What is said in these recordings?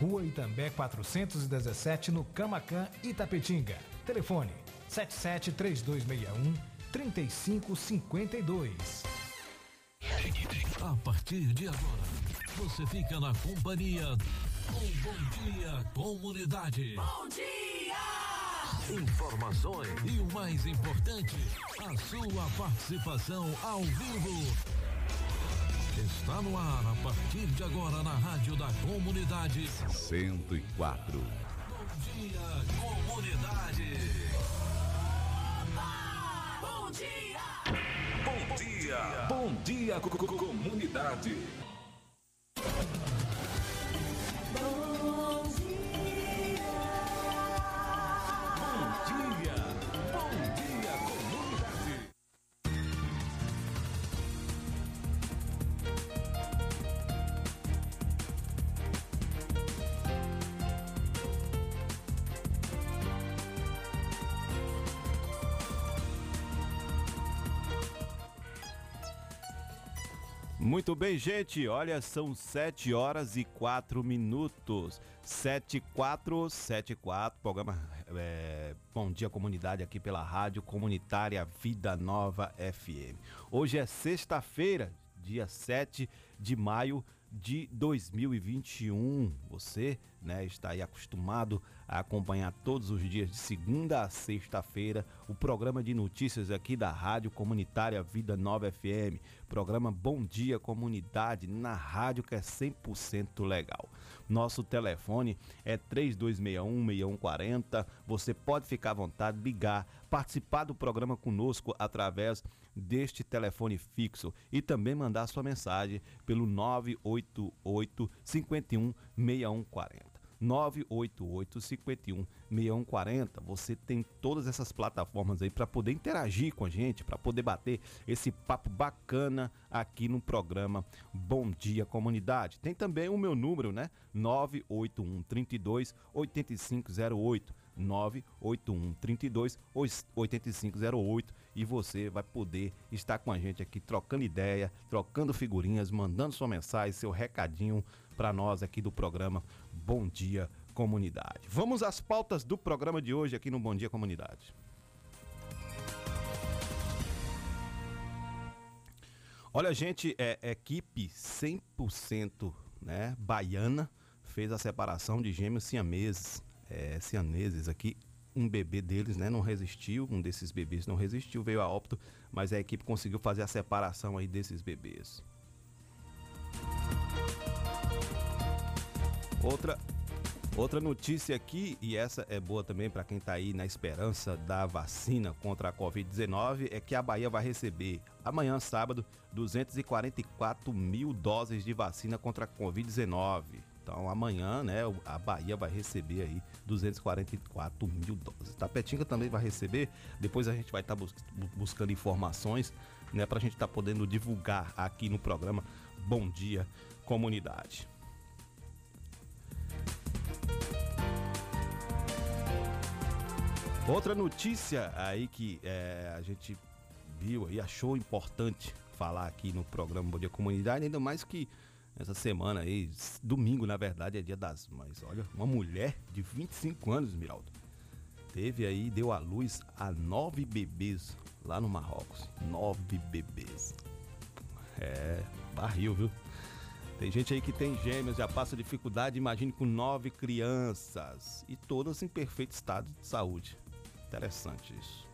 Rua Itambé 417, no Camacan, Itapetinga. Telefone 773261 3552. A partir de agora, você fica na companhia com Bom Dia Comunidade. Bom dia! Informações e o mais importante, a sua participação ao vivo. Está no ar a partir de agora na Rádio da Comunidade 104. Bom dia, comunidade. Bom dia! Bom dia, bom dia, co- co- co- comunidade. Bom Bom Muito bem, gente. Olha, são 7 horas e 4 minutos. 7 4 7 4, programa é, Bom Dia Comunidade aqui pela Rádio Comunitária Vida Nova FM. Hoje é sexta-feira, dia 7 de maio de 2021. Você, né, está aí acostumado a acompanhar todos os dias de segunda a sexta-feira o programa de notícias aqui da Rádio Comunitária Vida Nova FM. Programa Bom Dia Comunidade na rádio que é 100% legal. Nosso telefone é 3261-6140. Você pode ficar à vontade, ligar, participar do programa conosco através deste telefone fixo e também mandar sua mensagem pelo 988 51 6140. 988 51 6140. Você tem todas essas plataformas aí para poder interagir com a gente, para poder bater esse papo bacana aqui no programa Bom Dia Comunidade. Tem também o meu número, né? 981 32 8508. 981 32 8508 e você vai poder estar com a gente aqui trocando ideia, trocando figurinhas, mandando sua mensagem, seu recadinho para nós aqui do programa Bom Dia Comunidade. Vamos às pautas do programa de hoje aqui no Bom Dia Comunidade. Olha, gente, é, equipe 100% né, baiana fez a separação de gêmeos siameses, é, aqui. Um bebê deles né, não resistiu, um desses bebês não resistiu, veio a óbito, mas a equipe conseguiu fazer a separação aí desses bebês. Outra Outra notícia aqui, e essa é boa também para quem está aí na esperança da vacina contra a Covid-19, é que a Bahia vai receber amanhã, sábado, 244 mil doses de vacina contra a Covid-19. Então amanhã, né, a Bahia vai receber aí 244 mil doses. Tapetinga também vai receber. Depois a gente vai estar buscando informações, né, para a gente estar podendo divulgar aqui no programa Bom Dia Comunidade. Outra notícia aí que é, a gente viu e achou importante falar aqui no programa Bom Dia Comunidade, ainda mais que essa semana aí, domingo na verdade é dia das mães. Olha, uma mulher de 25 anos, Miraldo, teve aí, deu à luz a nove bebês lá no Marrocos. Nove bebês. É, barril, viu? Tem gente aí que tem gêmeos, já passa dificuldade, imagine com nove crianças. E todas em perfeito estado de saúde. Interessante isso.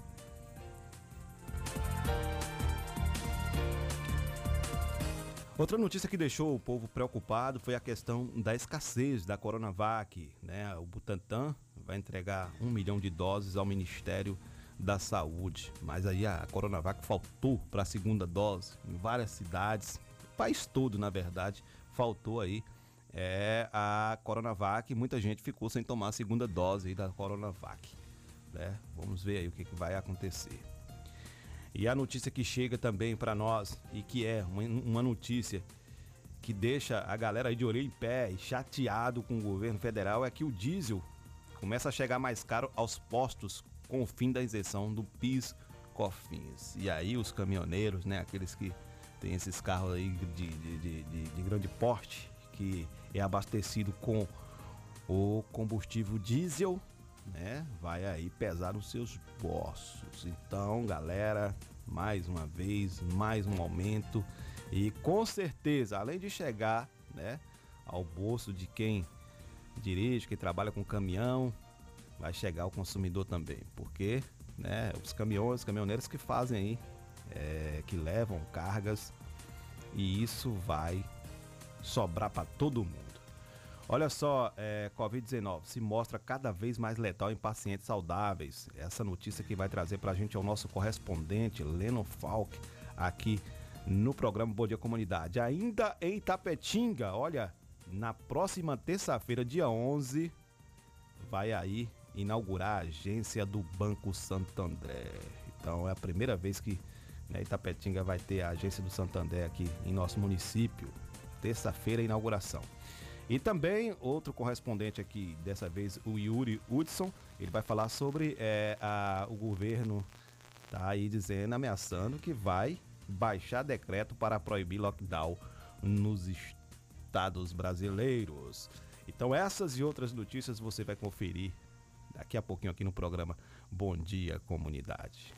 Outra notícia que deixou o povo preocupado foi a questão da escassez da Coronavac. Né? O Butantan vai entregar um milhão de doses ao Ministério da Saúde. Mas aí a Coronavac faltou para a segunda dose em várias cidades, o país todo, na verdade, faltou aí é a Coronavac. Muita gente ficou sem tomar a segunda dose da Coronavac. Né? Vamos ver aí o que, que vai acontecer. E a notícia que chega também para nós e que é uma, uma notícia que deixa a galera aí de orelha em pé e chateado com o governo federal é que o diesel começa a chegar mais caro aos postos com o fim da isenção do PIS COFINS. E aí os caminhoneiros, né, aqueles que têm esses carros aí de, de, de, de, de grande porte, que é abastecido com o combustível diesel, né, vai aí pesar os seus bolsos. Então, galera, mais uma vez, mais um aumento e com certeza, além de chegar, né, ao bolso de quem dirige, quem trabalha com caminhão, vai chegar ao consumidor também, porque, né, os caminhões, os caminhoneiros que fazem aí, é, que levam cargas e isso vai sobrar para todo mundo. Olha só, é, Covid-19 se mostra cada vez mais letal em pacientes saudáveis. Essa notícia que vai trazer para a gente é o nosso correspondente, Leno Falk, aqui no programa Bom Dia Comunidade. Ainda em Tapetinga, olha, na próxima terça-feira, dia 11, vai aí inaugurar a agência do Banco Santander. Então é a primeira vez que né, Itapetinga vai ter a agência do Santander aqui em nosso município. Terça-feira, inauguração. E também outro correspondente aqui, dessa vez o Yuri Hudson, ele vai falar sobre é, a, o governo tá aí dizendo, ameaçando que vai baixar decreto para proibir lockdown nos estados brasileiros. Então essas e outras notícias você vai conferir daqui a pouquinho aqui no programa Bom Dia Comunidade.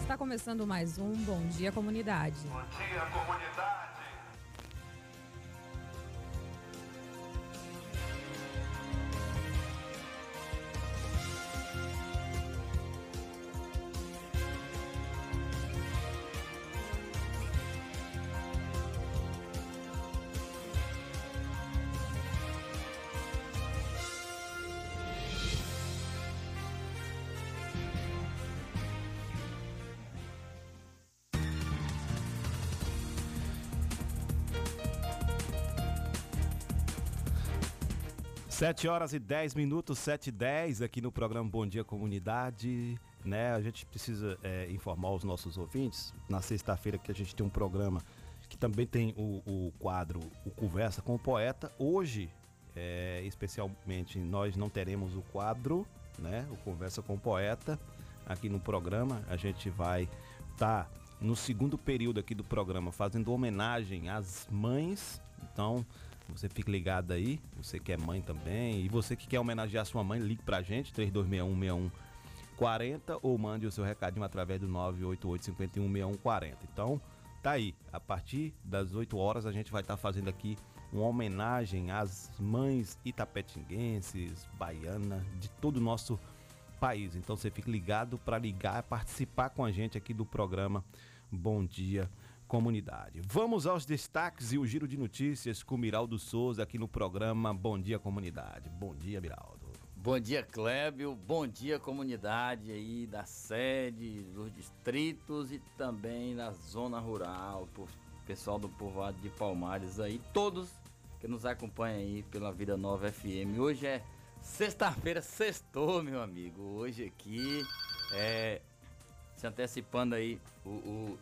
Está começando mais um Bom Dia Comunidade. Bom dia, comunidade. Sete horas e 10 minutos, 7 e 10 aqui no programa Bom Dia Comunidade. Né? A gente precisa é, informar os nossos ouvintes. Na sexta-feira que a gente tem um programa que também tem o, o quadro O Conversa com o Poeta. Hoje, é, especialmente, nós não teremos o quadro, né? O Conversa com o Poeta aqui no programa. A gente vai estar tá no segundo período aqui do programa fazendo homenagem às mães. Então, você fique ligado aí, você que é mãe também. E você que quer homenagear sua mãe, ligue pra gente, 3261 6140 ou mande o seu recadinho através do 988 51 Então, tá aí. A partir das 8 horas a gente vai estar tá fazendo aqui uma homenagem às mães itapetinguenses, baianas, de todo o nosso país. Então você fique ligado para ligar, participar com a gente aqui do programa Bom Dia comunidade. Vamos aos destaques e o giro de notícias com Miraldo Souza aqui no programa Bom Dia Comunidade. Bom dia, Miraldo. Bom dia, Clébio. Bom dia, comunidade aí da sede, dos distritos e também da zona rural, pessoal do povoado de Palmares aí, todos que nos acompanham aí pela Vida Nova FM. Hoje é sexta-feira, sextou, meu amigo. Hoje aqui é se antecipando aí o, o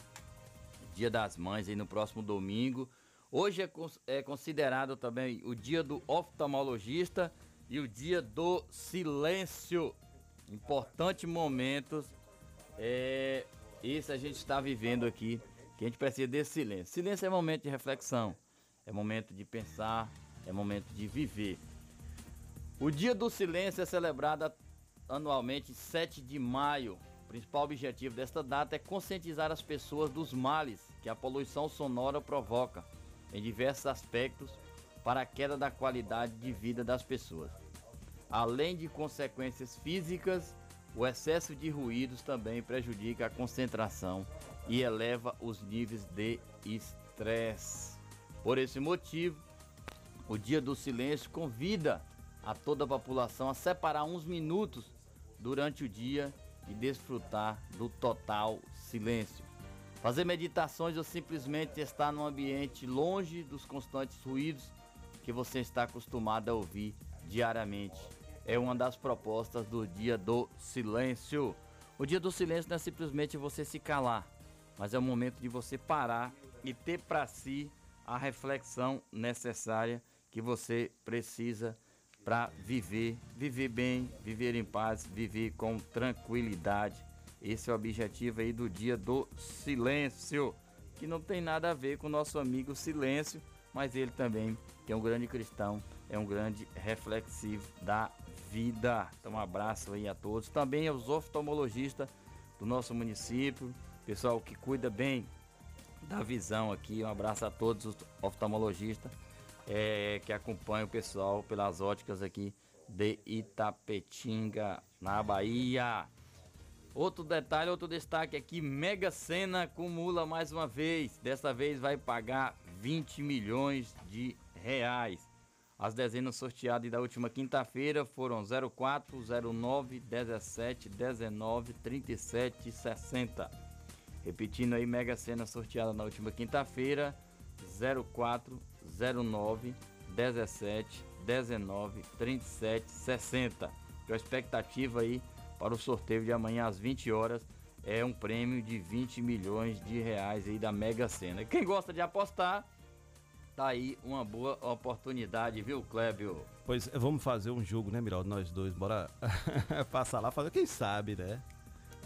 Dia das Mães aí no próximo domingo. Hoje é, é considerado também o dia do oftalmologista e o dia do silêncio. Importantes momentos. É, isso a gente está vivendo aqui, que a gente precisa desse silêncio. Silêncio é momento de reflexão, é momento de pensar, é momento de viver. O Dia do Silêncio é celebrado anualmente 7 de maio o principal objetivo desta data é conscientizar as pessoas dos males que a poluição sonora provoca em diversos aspectos para a queda da qualidade de vida das pessoas. Além de consequências físicas, o excesso de ruídos também prejudica a concentração e eleva os níveis de estresse. Por esse motivo, o Dia do Silêncio convida a toda a população a separar uns minutos durante o dia e desfrutar do total silêncio. Fazer meditações ou simplesmente estar num ambiente longe dos constantes ruídos que você está acostumado a ouvir diariamente. É uma das propostas do Dia do Silêncio. O Dia do Silêncio não é simplesmente você se calar, mas é o momento de você parar e ter para si a reflexão necessária que você precisa para viver, viver bem, viver em paz, viver com tranquilidade. Esse é o objetivo aí do dia do silêncio, que não tem nada a ver com o nosso amigo Silêncio, mas ele também, que é um grande cristão, é um grande reflexivo da vida. Então um abraço aí a todos. Também aos oftalmologistas do nosso município, pessoal que cuida bem da visão aqui. Um abraço a todos os oftalmologistas é, que acompanham o pessoal pelas óticas aqui de Itapetinga, na Bahia. Outro detalhe, outro destaque aqui, Mega Sena acumula mais uma vez. Dessa vez vai pagar 20 milhões de reais. As dezenas sorteadas da última quinta-feira foram 04, 09, 17, 19, 37 e 60. Repetindo aí, Mega Sena sorteada na última quinta-feira, 04, 09, 17, 19, 37, 60. a expectativa aí para o sorteio de amanhã às 20 horas é um prêmio de 20 milhões de reais aí da Mega Sena. Quem gosta de apostar, tá aí uma boa oportunidade, viu, Clébio? Pois vamos fazer um jogo, né, Miraldo? Nós dois, bora passar lá, fazer, quem sabe, né?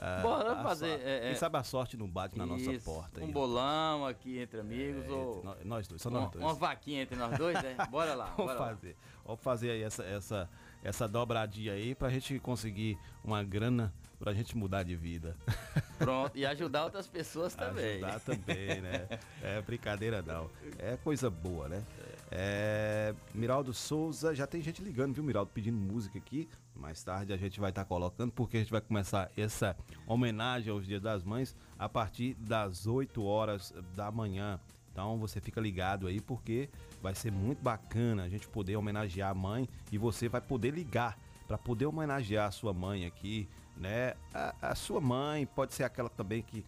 Ah, Bora fazer. É, é, quem sabe a sorte não bate na nossa porta. Um aí, bolão aqui entre amigos. É, ou entre nós dois, só uma, nós dois. Uma vaquinha entre nós dois, né? Bora lá. Vamos bora fazer. Lá. Vamos fazer aí essa, essa, essa dobradinha aí pra gente conseguir uma grana pra gente mudar de vida. Pronto, e ajudar outras pessoas também. Ajudar também, né? É brincadeira não. É coisa boa, né? É, Miraldo Souza, já tem gente ligando, viu, Miraldo, pedindo música aqui. Mais tarde a gente vai estar tá colocando, porque a gente vai começar essa homenagem aos Dias das Mães a partir das 8 horas da manhã. Então você fica ligado aí, porque vai ser muito bacana a gente poder homenagear a mãe e você vai poder ligar para poder homenagear a sua mãe aqui, né? A, a sua mãe pode ser aquela também que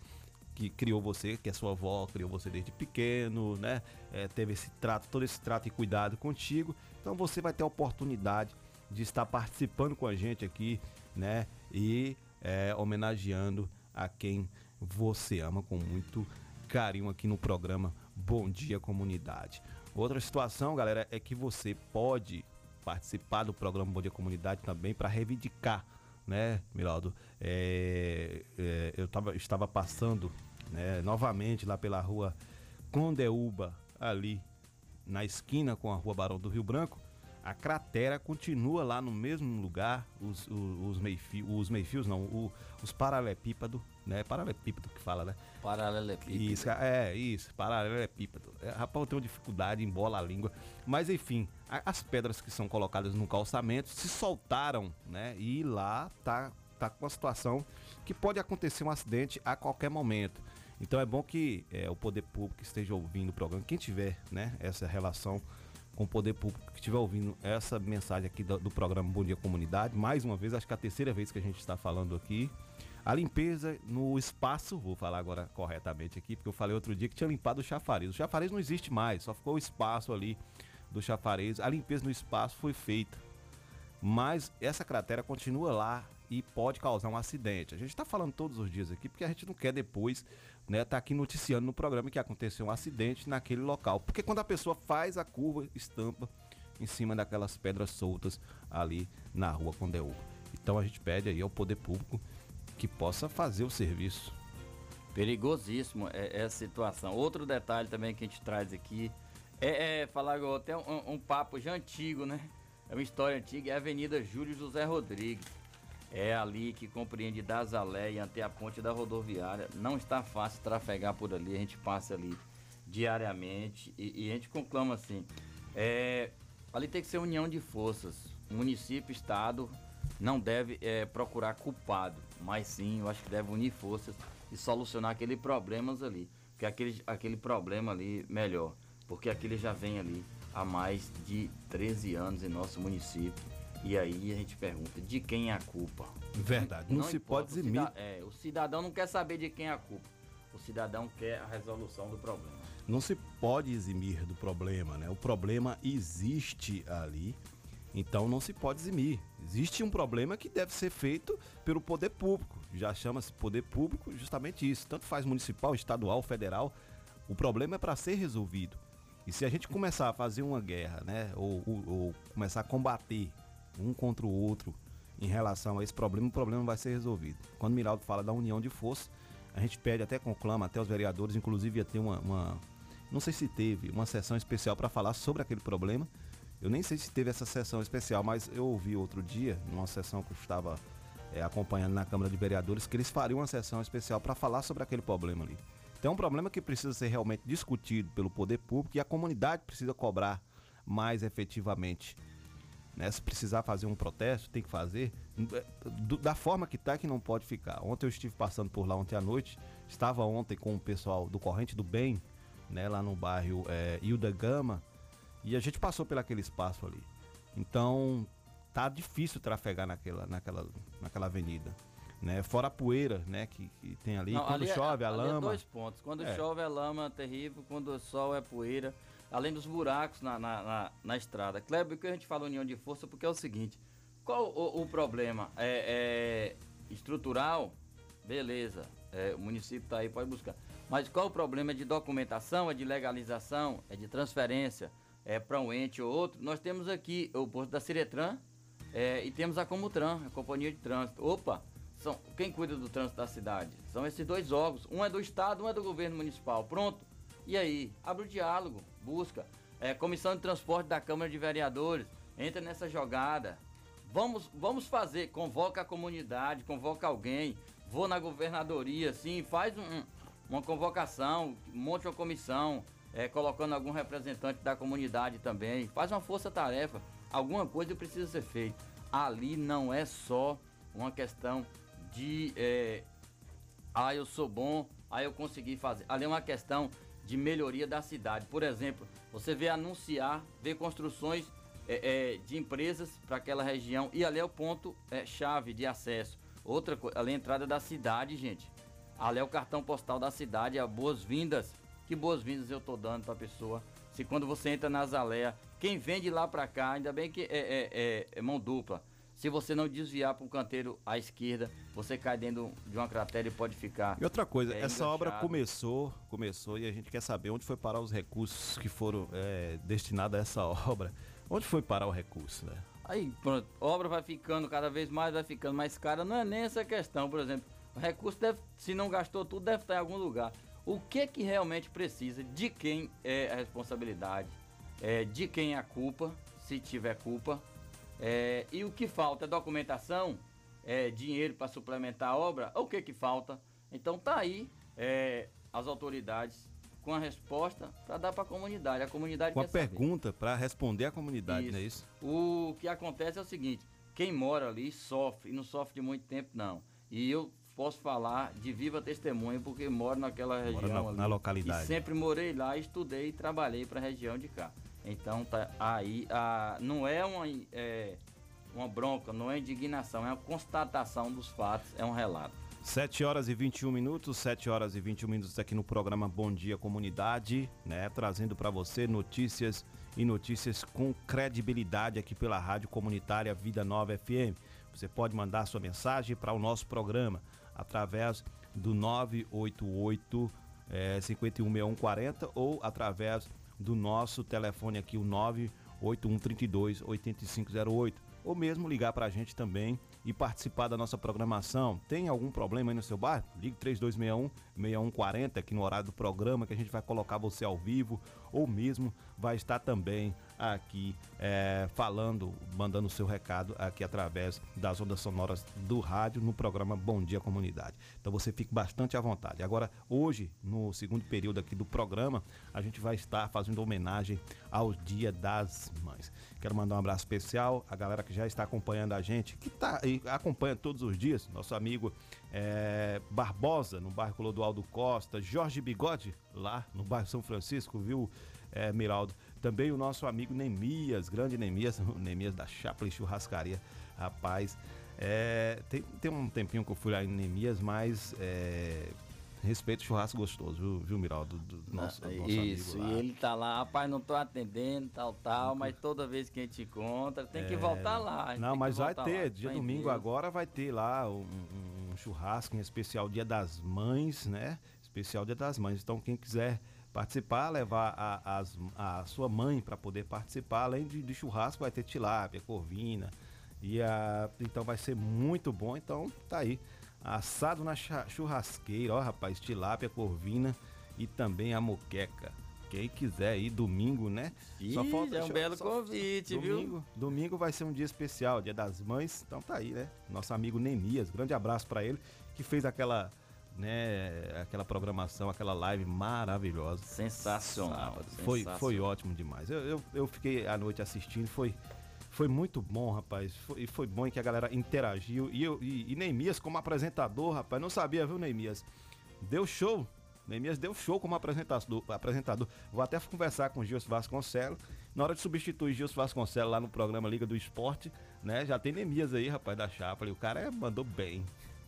que criou você, que é sua avó, criou você desde pequeno, né? É, teve esse trato, todo esse trato e cuidado contigo. Então você vai ter a oportunidade de estar participando com a gente aqui, né? E é, homenageando a quem você ama com muito carinho aqui no programa Bom Dia Comunidade. Outra situação, galera, é que você pode participar do programa Bom Dia Comunidade também para reivindicar né, Miraldo? É, é, eu tava, estava passando né, novamente lá pela rua Condeúba, ali na esquina com a rua Barão do Rio Branco. A cratera continua lá no mesmo lugar, os, os, os meio-fios, os não, o, os paralelepípedos, né? Paralelepípedo que fala, né? Paralelepípedo. Isso, é, isso, paralelepípedo. É, rapaz, eu tenho dificuldade em bola a língua. Mas enfim, a, as pedras que são colocadas no calçamento se soltaram, né? E lá tá, tá com a situação que pode acontecer um acidente a qualquer momento. Então é bom que é, o poder público esteja ouvindo o programa, quem tiver, né, essa relação com o poder público que estiver ouvindo essa mensagem aqui do, do, programa Bom Dia Comunidade, mais uma vez, acho que é a terceira vez que a gente está falando aqui. A limpeza no espaço, vou falar agora corretamente aqui, porque eu falei outro dia que tinha limpado o chafariz. O chafariz não existe mais, só ficou o espaço ali do chafariz. A limpeza no espaço foi feita. Mas essa cratera continua lá e pode causar um acidente. A gente está falando todos os dias aqui porque a gente não quer depois né, tá aqui noticiando no programa que aconteceu um acidente naquele local. Porque quando a pessoa faz a curva, estampa em cima daquelas pedras soltas ali na rua Condeúba. Então a gente pede aí ao poder público que possa fazer o serviço. Perigosíssimo é essa situação. Outro detalhe também que a gente traz aqui é, é falar até um, um papo já antigo, né? É uma história antiga, é a Avenida Júlio José Rodrigues. É ali que compreende Dazalé e até a ponte da rodoviária. Não está fácil trafegar por ali, a gente passa ali diariamente e, e a gente conclama assim. É, ali tem que ser união de forças. Município, estado não deve é, procurar culpado, mas sim, eu acho que deve unir forças e solucionar aqueles problemas ali. Porque aquele, aquele problema ali melhor. Porque aquele já vem ali há mais de 13 anos em nosso município e aí a gente pergunta, de quem é a culpa? Verdade, não, não se pode dizer é, O cidadão não quer saber de quem é a culpa. o cidadão quer a resolução do problema. Não se pode eximir do problema, né? O problema existe ali, então não se pode eximir. Existe um problema que deve ser feito pelo poder público. Já chama-se poder público justamente isso. Tanto faz municipal, estadual, federal. O problema é para ser resolvido. E se a gente começar a fazer uma guerra, né? Ou, ou, ou começar a combater um contra o outro em relação a esse problema, o problema vai ser resolvido. Quando o Miraldo fala da união de força, a gente pede até conclama até os vereadores, inclusive ia ter uma, uma não sei se teve uma sessão especial para falar sobre aquele problema. Eu nem sei se teve essa sessão especial, mas eu ouvi outro dia, numa sessão que eu estava é, acompanhando na Câmara de Vereadores, que eles fariam uma sessão especial para falar sobre aquele problema ali. Então é um problema que precisa ser realmente discutido pelo poder público e a comunidade precisa cobrar mais efetivamente. Né? Se precisar fazer um protesto, tem que fazer. Do, da forma que está, que não pode ficar. Ontem eu estive passando por lá ontem à noite. Estava ontem com o pessoal do Corrente do Bem, né, lá no bairro é, Hilda Gama, e a gente passou por aquele espaço ali. Então, tá difícil trafegar naquela, naquela, naquela avenida. Né? Fora a poeira, né, que, que tem ali. Não, quando ali é- chove, é, a lama. É dois pontos. Quando é. chove, é lama terrível. Quando o sol é poeira. Além dos buracos na, na, na, na estrada. Kleber, o que a gente fala união de força, porque é o seguinte: qual o, o problema? É, é, estrutural? Beleza. É, o município está aí, pode buscar. Mas qual o problema? É de documentação, é de legalização, é de transferência, é para um ente ou outro? Nós temos aqui o posto da Ciretran é, e temos a Comutran, a Companhia de Trânsito. Opa! São, quem cuida do trânsito da cidade? São esses dois órgãos. Um é do Estado, um é do governo municipal. Pronto. E aí? Abre o diálogo, busca. É, Comissão de Transporte da Câmara de Vereadores. Entra nessa jogada. Vamos, vamos fazer, convoca a comunidade, convoca alguém. Vou na governadoria, assim, faz um, uma convocação, monte uma comissão, é, colocando algum representante da comunidade também. Faz uma força-tarefa. Alguma coisa precisa ser feita. Ali não é só uma questão de é, ah, eu sou bom, ah, eu consegui fazer. Ali é uma questão de melhoria da cidade. Por exemplo, você vê anunciar, vê construções é, é, de empresas para aquela região e ali é o ponto é, chave de acesso. Outra coisa, ali é a entrada da cidade, gente. Ali é o cartão postal da cidade, é boas-vindas. Que boas-vindas eu tô dando pra pessoa. Se quando você entra na Azalea, quem vem de lá pra cá, ainda bem que é, é, é, é mão dupla. Se você não desviar para o canteiro à esquerda, você cai dentro de uma cratera e pode ficar. E outra coisa, é, essa obra começou, começou e a gente quer saber onde foi parar os recursos que foram é, destinados a essa obra. Onde foi parar o recurso, né? Aí, pronto, a obra vai ficando cada vez mais, vai ficando mais cara. Não é nem essa questão, por exemplo. O recurso deve, se não gastou tudo, deve estar em algum lugar. O que que realmente precisa, de quem é a responsabilidade, é, de quem é a culpa, se tiver culpa, é, e o que falta? Documentação, é, dinheiro para suplementar a obra, o que que falta? Então tá aí é, as autoridades com a resposta para dar para a comunidade. A comunidade com a pergunta para responder à comunidade, isso. não é isso? O que acontece é o seguinte: quem mora ali sofre e não sofre de muito tempo não. E eu posso falar de viva testemunha, porque moro naquela região na, ali, na localidade. E sempre morei lá, estudei e trabalhei para a região de cá. Então tá aí, a, não é uma, é uma bronca, não é indignação, é uma constatação dos fatos, é um relato. 7 horas e 21 minutos, 7 horas e 21 minutos aqui no programa Bom Dia Comunidade, né? Trazendo para você notícias e notícias com credibilidade aqui pela Rádio Comunitária Vida Nova FM. Você pode mandar sua mensagem para o nosso programa através do 988 é, 516140 ou através do nosso telefone aqui, o 98132 8508. Ou mesmo ligar para a gente também e participar da nossa programação. Tem algum problema aí no seu bairro? Ligue 3261 6140 aqui no horário do programa que a gente vai colocar você ao vivo ou mesmo vai estar também aqui é, falando, mandando o seu recado aqui através das ondas sonoras do rádio no programa Bom Dia Comunidade. Então você fique bastante à vontade. Agora, hoje, no segundo período aqui do programa, a gente vai estar fazendo homenagem ao Dia das Mães. Quero mandar um abraço especial à galera que já está acompanhando a gente, que tá, acompanha todos os dias, nosso amigo é, Barbosa, no bairro Clodoaldo Costa, Jorge Bigode, lá no bairro São Francisco, viu, é, Miraldo? Também o nosso amigo Nemias, grande Nemias, Nemias da Chaplin Churrascaria. Rapaz, é, tem, tem um tempinho que eu fui lá em Nemias, mas é, respeito o churrasco gostoso, viu, viu Miraldo? Do, do nosso, Ah, nosso Isso, e ele tá lá, rapaz, não tô atendendo, tal, tal, mas toda vez que a gente encontra, tem que voltar lá. É. Não, mas vai voltar lá, ter, dia domingo Deus. agora vai ter lá um, um- um churrasco em especial Dia das Mães, né? Especial Dia das Mães. Então quem quiser participar, levar a, as- a sua mãe para poder participar, além de, de churrasco vai ter tilápia, corvina. E a, então vai ser muito bom. Então tá aí. Assado na churrasqueira, ó rapaz, tilápia, corvina e também a moqueca. Quem quiser ir domingo, né? Ih, é um belo convite, viu? domingo, Domingo vai ser um dia especial, dia das mães. Então tá aí, né? Nosso amigo Nemias, grande abraço pra ele, que fez aquela, né, aquela programação, aquela live maravilhosa. Sensacional. Sábado. Foi, sensacional. foi ótimo demais. Eu, eu, eu fiquei à noite assistindo, foi, foi muito bom, rapaz. Foi, e foi bom que a galera interagiu. E, eu, e, e Neemias, como apresentador, rapaz, não sabia, viu, Neemias? Deu show. Neemias deu show como apresentador. apresentador. Vou até conversar com o Gilson Vasconcelos. Na hora de substituir Gilson Vasconcelos lá no programa Liga do Esporte, né? Já tem Neemias aí, rapaz, da chapa. ali. O cara é- mandou bem.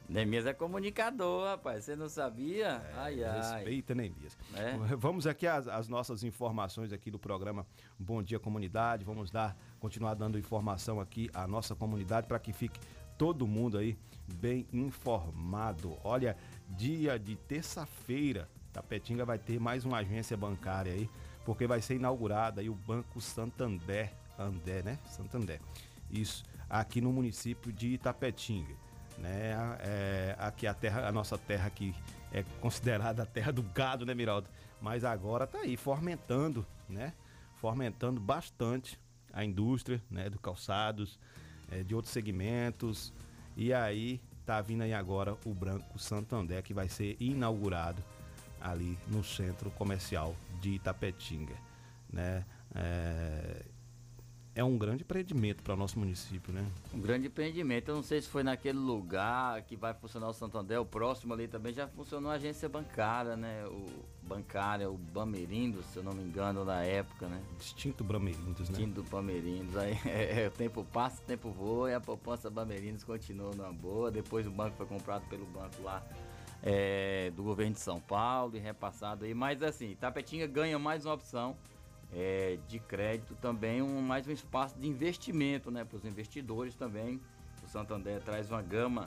Neemias é comunicador, rapaz. Você não sabia? ai, ai. Respeita, Neemias. É. Vamos aqui às, às nossas informações aqui do programa Bom Dia Comunidade. Vamos dar, continuar dando informação aqui à nossa comunidade para que fique todo mundo aí bem informado. Olha, dia de terça-feira, Tapetinga vai ter mais uma agência bancária aí, porque vai ser inaugurada aí o Banco Santander, Andé, né? Santander. Isso, aqui no município de Itapetinga, né? É, aqui a terra, a nossa terra aqui é considerada a terra do gado, né, Miraldo? Mas agora tá aí fomentando, né? Fomentando bastante a indústria, né, do calçados, eh, de outros segmentos. E aí tá vindo aí agora o Branco Santander que vai ser inaugurado ali no centro comercial de Itapetinga, né? É, é um grande empreendimento para o nosso município, né? Um grande empreendimento. Eu não sei se foi naquele lugar que vai funcionar o Santander, o próximo ali também já funcionou a agência bancária, né? O bancária, o Bamerindo, se eu não me engano, na época, né? Distinto Bramerindos, né? Do Bamerindos. Aí é, o tempo passa, o tempo voa e a poupança Bamerindos continua numa boa. Depois o banco foi comprado pelo banco lá é, do governo de São Paulo e repassado aí. Mas assim, Tapetinga ganha mais uma opção é, de crédito também, um, mais um espaço de investimento né, para os investidores também. O Santander traz uma gama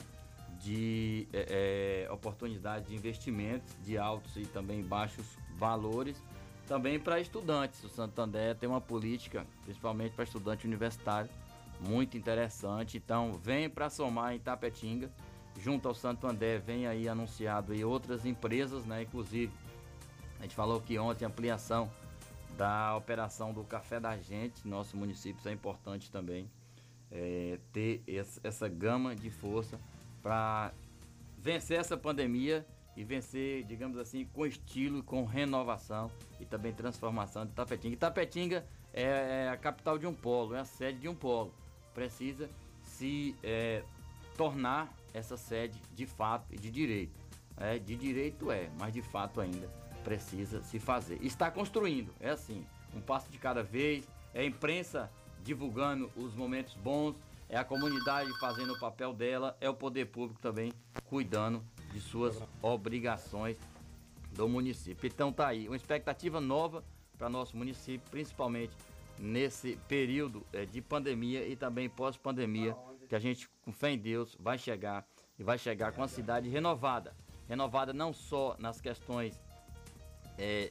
de é, é, oportunidades de investimentos de altos e também baixos valores. Também para estudantes. O Santander tem uma política, principalmente para estudante universitário, muito interessante. Então, vem para somar em Tapetinga. Junto ao Santander, vem aí anunciado aí outras empresas, né? Inclusive, a gente falou que ontem a ampliação da operação do Café da Gente, nosso município, é importante também, é, ter essa, gama de força para vencer essa pandemia e vencer, digamos assim, com estilo, com renovação e também transformação de Tapetinga. E Tapetinga é, é a capital de um polo, é a sede de um polo. Precisa se é, tornar essa sede de fato e de direito. É, de direito é, mas de fato ainda precisa se fazer. Está construindo, é assim, um passo de cada vez, é a imprensa divulgando os momentos bons, é a comunidade fazendo o papel dela, é o poder público também cuidando de suas obrigações do município. Então tá aí, uma expectativa nova para nosso município, principalmente nesse período eh, de pandemia e também pós-pandemia, que a gente, com fé em Deus, vai chegar e vai chegar com a cidade renovada. Renovada não só nas questões eh,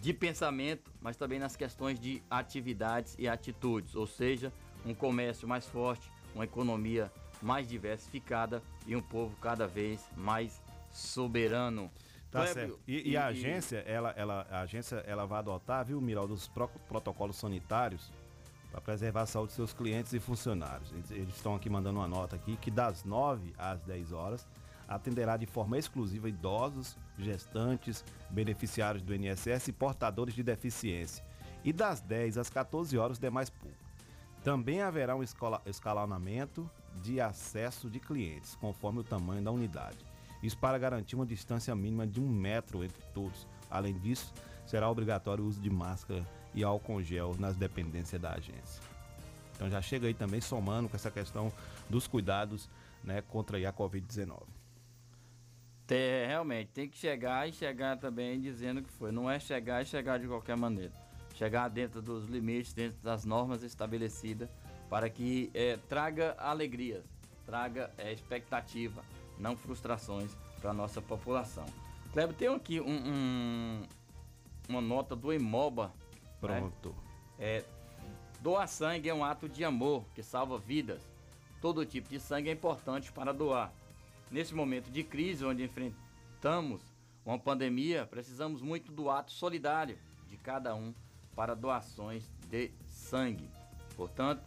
de pensamento, mas também nas questões de atividades e atitudes, ou seja, um comércio mais forte, uma economia mais diversificada e um povo cada vez mais soberano. Tá Clébio, certo. E, e a agência, ela, ela, a agência, ela vai adotar, viu, Miral, dos pro- protocolos sanitários para preservar a saúde de seus clientes e funcionários. Eles, estão aqui mandando uma nota aqui que das 9 às 10 horas atenderá de forma exclusiva idosos, gestantes, beneficiários do INSS e portadores de deficiência. E das 10 às 14 horas, demais públicos. Também haverá um escalonamento de acesso de clientes, conforme o tamanho da unidade. Isso para garantir uma distância mínima de um metro entre todos. Além disso, será obrigatório o uso de máscara e álcool gel nas dependências da agência. Então já chega aí também somando com essa questão dos cuidados né, contra a Covid-19. Tem, realmente, tem que chegar e chegar também dizendo que foi. Não é chegar e chegar de qualquer maneira. Chegar dentro dos limites, dentro das normas estabelecidas, para que é, traga alegrias, traga é, expectativa, não frustrações para a nossa população. Kleber, tem aqui um, um, uma nota do Imoba. Pronto. Né? É, doar sangue é um ato de amor que salva vidas. Todo tipo de sangue é importante para doar. Nesse momento de crise onde enfrentamos uma pandemia, precisamos muito do ato solidário de cada um para doações de sangue. Portanto,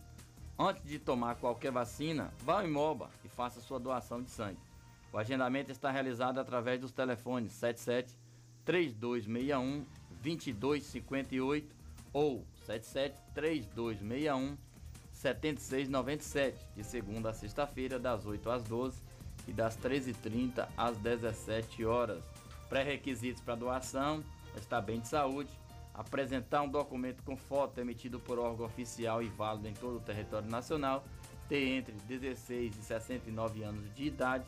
antes de tomar qualquer vacina, vá ao Imoba e faça sua doação de sangue. O agendamento está realizado através dos telefones 77 3261 2258 ou 77 3261 7697, de segunda a sexta-feira, das 8 às 12 e das 13h30 às 17 horas. Pré-requisitos para doação: estar bem de saúde, apresentar um documento com foto emitido por órgão oficial e válido em todo o território nacional, ter entre 16 e 69 anos de idade.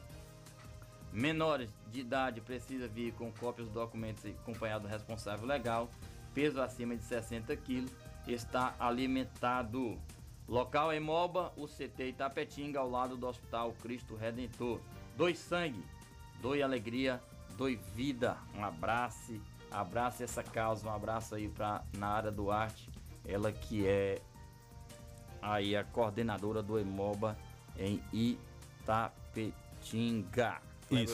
Menores de idade precisa vir com cópias dos documentos acompanhado do responsável legal, peso acima de 60 quilos, está alimentado. Local em Moba, o CT Itapetinga, ao lado do Hospital Cristo Redentor. Doe sangue, doe alegria, doe vida. Um abraço, abraço essa causa, um abraço aí para Nara Duarte, ela que é aí a coordenadora do Emoba em Itapetinga. Isso.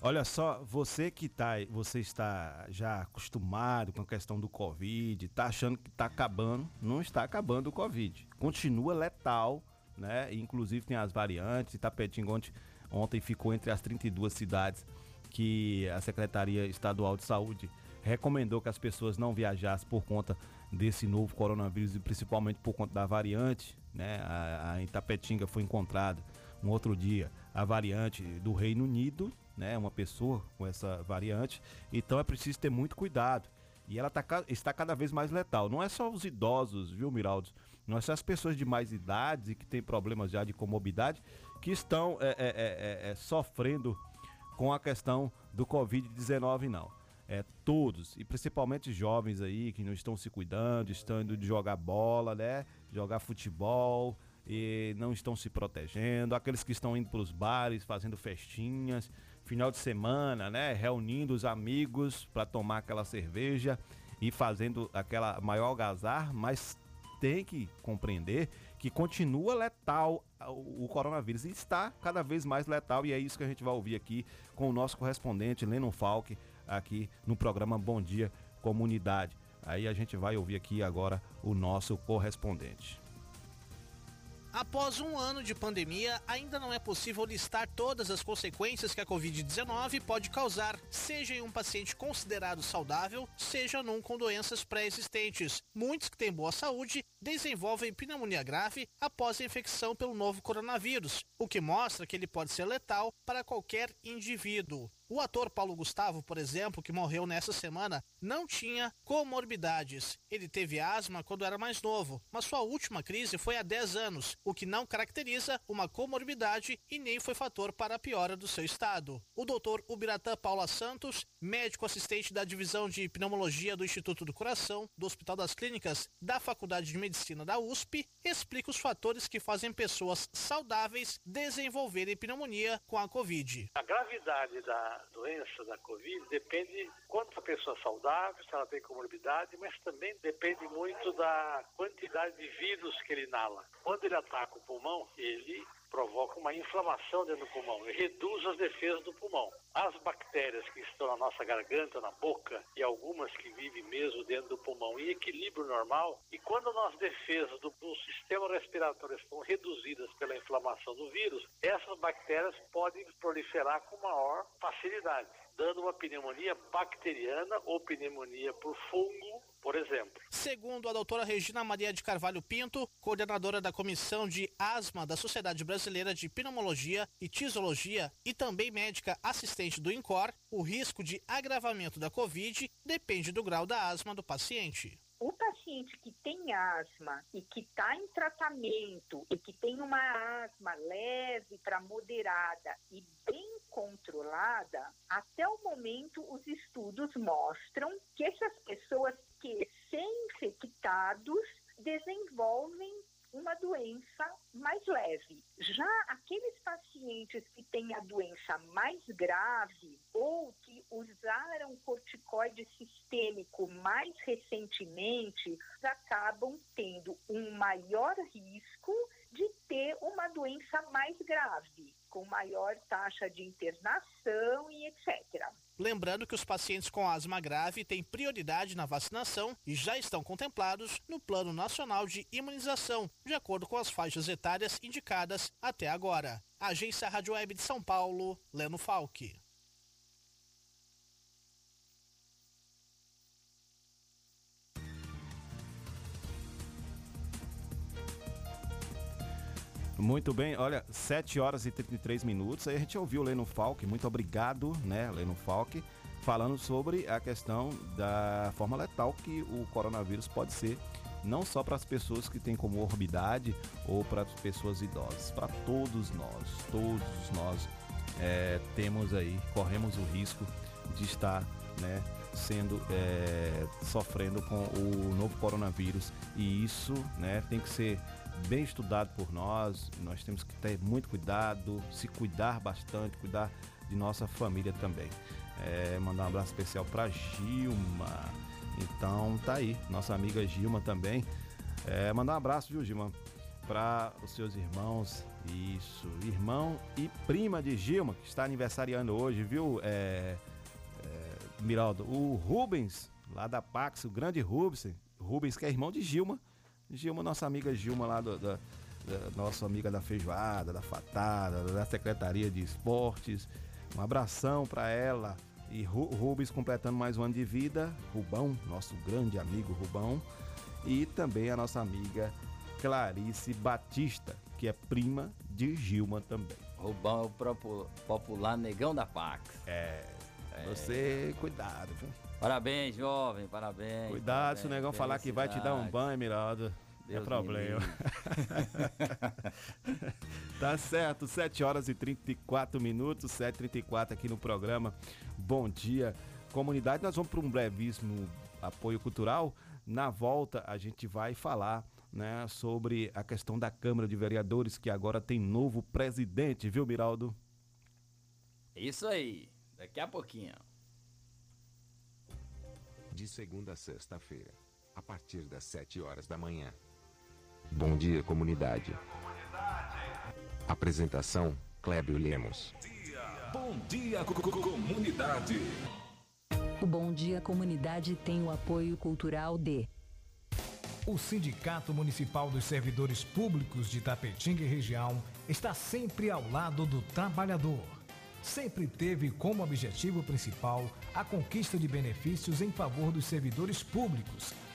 Olha só, você que tá, você está já acostumado com a questão do Covid, tá achando que está acabando, não está acabando o Covid. Continua letal, né? Inclusive tem as variantes, Itapetinga ontem, ontem ficou entre as 32 cidades que a Secretaria Estadual de Saúde recomendou que as pessoas não viajassem por conta desse novo coronavírus e principalmente por conta da variante, né? A, a Itapetinga foi encontrada um outro dia a variante do Reino Unido, né? Uma pessoa com essa variante. Então é preciso ter muito cuidado. E ela tá, está cada vez mais letal. Não é só os idosos, viu, Miraldo? Não é só as pessoas de mais idades e que têm problemas já de comorbidade que estão é, é, é, é sofrendo com a questão do Covid-19, não. É, todos, e principalmente jovens aí que não estão se cuidando, estão indo de jogar bola, né? Jogar futebol, e não estão se protegendo, aqueles que estão indo para os bares, fazendo festinhas, final de semana, né, reunindo os amigos para tomar aquela cerveja e fazendo aquela maior algazar, mas tem que compreender que continua letal o coronavírus e está cada vez mais letal e é isso que a gente vai ouvir aqui com o nosso correspondente Lennon Falk aqui no programa Bom Dia Comunidade. Aí a gente vai ouvir aqui agora o nosso correspondente. Após um ano de pandemia, ainda não é possível listar todas as consequências que a Covid-19 pode causar, seja em um paciente considerado saudável, seja num com doenças pré-existentes. Muitos que têm boa saúde desenvolvem pneumonia grave após a infecção pelo novo coronavírus, o que mostra que ele pode ser letal para qualquer indivíduo. O ator Paulo Gustavo, por exemplo, que morreu nessa semana, não tinha comorbidades. Ele teve asma quando era mais novo, mas sua última crise foi há 10 anos, o que não caracteriza uma comorbidade e nem foi fator para a piora do seu estado. O doutor Ubiratã Paula Santos, médico assistente da divisão de pneumologia do Instituto do Coração, do Hospital das Clínicas da Faculdade de Medicina da USP, explica os fatores que fazem pessoas saudáveis desenvolverem pneumonia com a Covid. A gravidade da doença da Covid depende quanto a pessoa é saudável, se ela tem comorbidade, mas também depende muito da quantidade de vírus que ele inala. Quando ele ataca o pulmão, ele provoca uma inflamação dentro do pulmão e reduz as defesas do pulmão. As bactérias que estão na nossa garganta, na boca e algumas que vivem mesmo dentro do pulmão em equilíbrio normal, e quando as defesas do, do sistema respiratório estão reduzidas pela inflamação do vírus, essas bactérias podem proliferar com maior facilidade, dando uma pneumonia bacteriana ou pneumonia por fungo por exemplo. Segundo a doutora Regina Maria de Carvalho Pinto, coordenadora da Comissão de Asma da Sociedade Brasileira de Pneumologia e Tisologia e também médica assistente do INCOR, o risco de agravamento da Covid depende do grau da asma do paciente. O paciente paciente que tem asma e que está em tratamento e que tem uma asma leve para moderada e bem controlada, até o momento os estudos mostram que essas pessoas que, sem infectados, desenvolvem uma doença mais leve. Já aqueles pacientes que têm a doença mais grave ou que usaram corticoide sistêmico mais recentemente acabam tendo um maior risco de ter doença mais grave, com maior taxa de internação e etc. Lembrando que os pacientes com asma grave têm prioridade na vacinação e já estão contemplados no Plano Nacional de Imunização, de acordo com as faixas etárias indicadas até agora. Agência Rádio Web de São Paulo, Leno Falck. Muito bem, olha, 7 horas e 33 minutos. Aí a gente ouviu o Leno Falk, muito obrigado, né, Leno Falk, falando sobre a questão da forma letal que o coronavírus pode ser, não só para as pessoas que têm comorbidade ou para as pessoas idosas, para todos nós, todos nós é, temos aí, corremos o risco de estar, né, sendo é, sofrendo com o novo coronavírus e isso, né, tem que ser bem estudado por nós. Nós temos que ter muito cuidado, se cuidar bastante, cuidar de nossa família também. É, mandar um abraço especial para Gilma. Então tá aí, nossa amiga Gilma também. É, mandar um abraço, viu, Gilma? Para os seus irmãos, isso, irmão e prima de Gilma, que está aniversariando hoje, viu, é, é, Miraldo? O Rubens, lá da Pax, o grande Rubens, Rubens que é irmão de Gilma, Gilma, nossa amiga Gilma lá, do, da, da, nossa amiga da feijoada, da fatada, da Secretaria de Esportes. Um abração para ela. E Rubens completando mais um ano de vida. Rubão, nosso grande amigo Rubão. E também a nossa amiga Clarice Batista, que é prima de Gilma também. Rubão é o popular negão da Pax. É. é. Você, cuidado, viu? Parabéns, jovem, parabéns. Cuidado parabéns, se o negão falar que vai te dar um banho, Mirado. É problema. tá certo, 7 horas e 34 minutos, 7h34 aqui no programa. Bom dia, comunidade. Nós vamos para um brevíssimo apoio cultural. Na volta, a gente vai falar né, sobre a questão da Câmara de Vereadores, que agora tem novo presidente, viu, Miraldo? Isso aí, daqui a pouquinho de segunda a sexta-feira, a partir das 7 horas da manhã. Bom dia, comunidade. Apresentação: Clébio Lemos. Bom dia, comunidade. O Bom Dia Comunidade tem o apoio cultural de o Sindicato Municipal dos Servidores Públicos de Tapetinga e Região está sempre ao lado do trabalhador sempre teve como objetivo principal a conquista de benefícios em favor dos servidores públicos.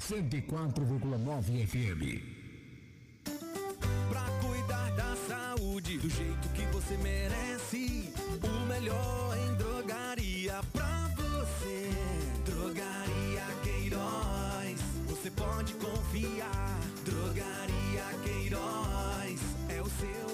104,9 FM. Pra cuidar da saúde do jeito que você merece, o melhor em drogaria pra você. Drogaria Queiroz, você pode confiar. Drogaria Queiroz é o seu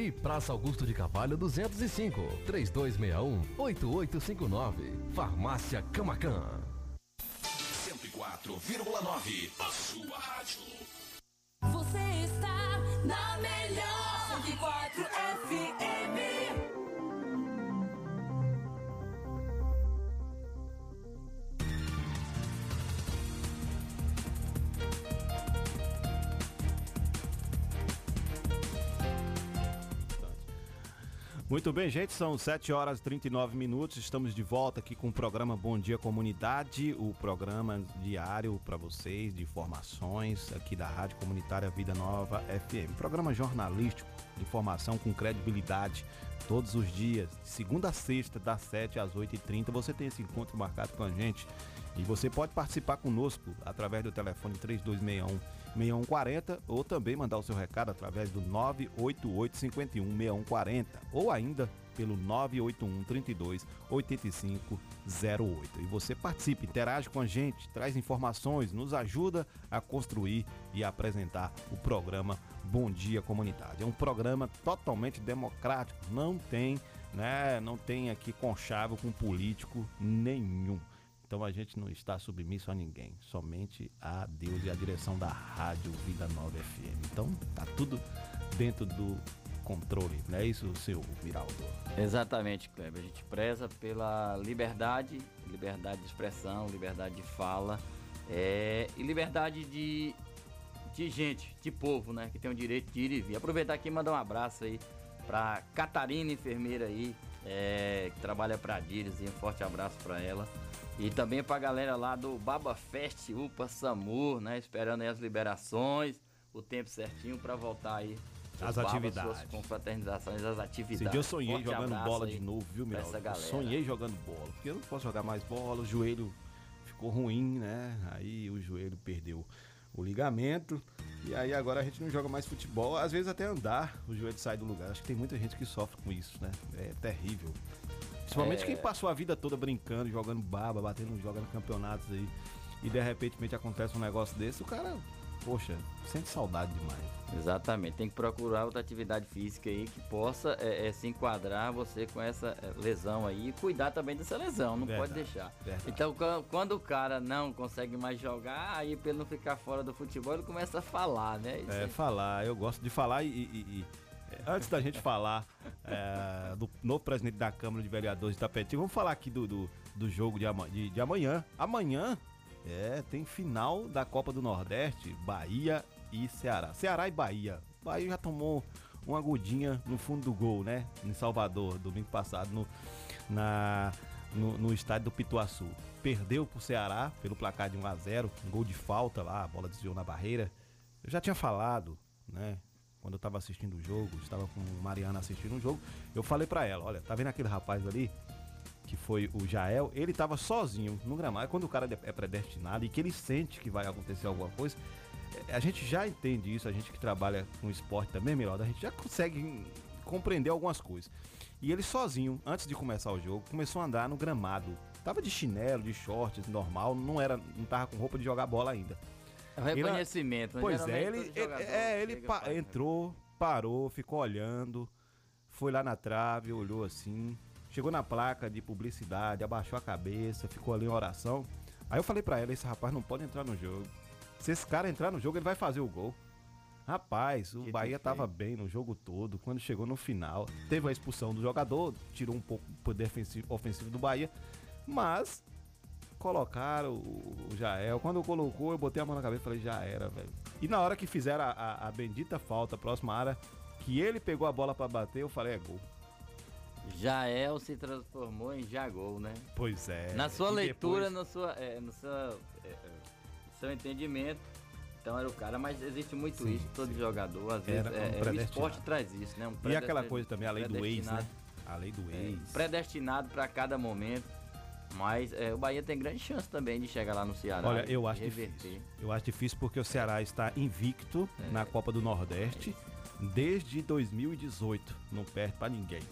E Praça Augusto de Carvalho 205, 3261-8859. Farmácia Camacan. 104,9. A sua rádio. Você está na melhor Muito bem, gente, são 7 horas e 39 minutos. Estamos de volta aqui com o programa Bom Dia Comunidade, o programa diário para vocês de informações aqui da Rádio Comunitária Vida Nova FM. Programa jornalístico, informação com credibilidade todos os dias, segunda a sexta, das 7 às 8h30. Você tem esse encontro marcado com a gente e você pode participar conosco através do telefone 3261 6140 ou também mandar o seu recado através do 988 51 6140 ou ainda pelo 981 32 8508. E você participe, interage com a gente, traz informações, nos ajuda a construir e apresentar o programa Bom Dia Comunidade. É um programa totalmente democrático, não tem, né, não tem aqui conchavo com político nenhum. Então a gente não está submisso a ninguém, somente a Deus e a direção da Rádio Vida Nova FM. Então tá tudo dentro do controle, não é isso, seu Miraldo? Exatamente, Kleber. A gente preza pela liberdade, liberdade de expressão, liberdade de fala é, e liberdade de, de gente, de povo, né? Que tem o direito de ir e vir. Aproveitar aqui e mandar um abraço aí pra Catarina, enfermeira aí, é, que trabalha pra Dires, um forte abraço pra ela. E também pra galera lá do Baba Fest, UPA SAMU, né? Esperando aí as liberações, o tempo certinho pra voltar aí. As Babas, atividades. Suas confraternizações, as atividades. Esse dia eu sonhei Forte jogando bola de novo, viu, Miraldo? Essa Eu. Sonhei jogando bola, porque eu não posso jogar mais bola, o joelho ficou ruim, né? Aí o joelho perdeu o ligamento. E aí agora a gente não joga mais futebol, às vezes até andar, o joelho sai do lugar. Acho que tem muita gente que sofre com isso, né? É terrível. Principalmente É. quem passou a vida toda brincando, jogando baba, batendo, jogando campeonatos aí. E de repente acontece um negócio desse, o cara poxa, sente saudade demais. Exatamente, tem que procurar outra atividade física aí que possa é, é, se enquadrar você com essa é, lesão aí e cuidar também dessa lesão, não Verdade, pode deixar. verdade. Então, quan- quando o cara não consegue mais jogar, aí pra ele não ficar fora do futebol, ele começa a falar, né? Isso É, aí- falar, eu gosto de falar e. e- e- é, antes da gente falar é, do novo presidente da Câmara de Vereadores de Tapetinho, vamos falar aqui do, do, do jogo de, ama- de, de amanhã. Amanhã é, tem final da Copa do Nordeste, Bahia e Ceará. Ceará e Bahia. Bahia já tomou uma agudinha no fundo do gol, né? Em Salvador, domingo passado, no, na, no, no estádio do Pituaçu. Perdeu pro Ceará pelo placar de 1 a 0 um gol de falta lá, a bola desviou na barreira. Eu já tinha falado, né? Quando eu tava assistindo o jogo, estava com Mariana assistindo o jogo, eu falei pra ela, olha, tá vendo aquele rapaz ali? Que foi o Jael, ele tava sozinho no gramado. Quando o cara é predestinado e que ele sente que vai acontecer alguma coisa, eh, a gente já entende isso, a gente que trabalha com esporte também, melhor, a gente já consegue compreender algumas coisas. E ele sozinho, antes de começar o jogo, começou a andar no gramado. Tava de chinelo, de shorts, normal, não era, não tava com roupa de jogar bola ainda. É o reconhecimento, né? Pois é, ele, ele- é, ele pa- né? entrou, parou, ficou olhando, foi lá na trave, olhou assim, chegou na placa de publicidade, abaixou a cabeça, ficou ali em oração. Aí eu falei pra ela, esse rapaz não pode entrar no jogo. Se esse cara entrar no jogo, ele vai fazer o gol. Rapaz, o Bahia tava bem no jogo todo. Quando chegou no final, teve a expulsão do jogador, tirou um pouco o poder ofensivo, do Bahia, mas colocaram o, Jael. Quando colocou, eu botei a mão na cabeça e falei, já era, velho. E na hora que fizeram a, a- a bendita falta, próxima área, que ele pegou a bola pra bater, eu falei, é gol. Jael se transformou em Jagol, né? Pois é. Na sua E leitura, depois- no, sua, é, no, sua, é, é, seu entendimento, então era o cara, mas existe muito Sim, isso, todo jogador, às vezes, um é, é, o esporte traz isso, né? Um E aquela coisa também, a lei do ex, né? A lei do É, ex. predestinado para cada momento. Mas é, o Bahia tem grande chance também de chegar lá no Ceará. Olha, eu acho reverter. difícil. Eu acho difícil porque o Ceará está invicto na Copa do Nordeste desde 2018. Não perde pra ninguém.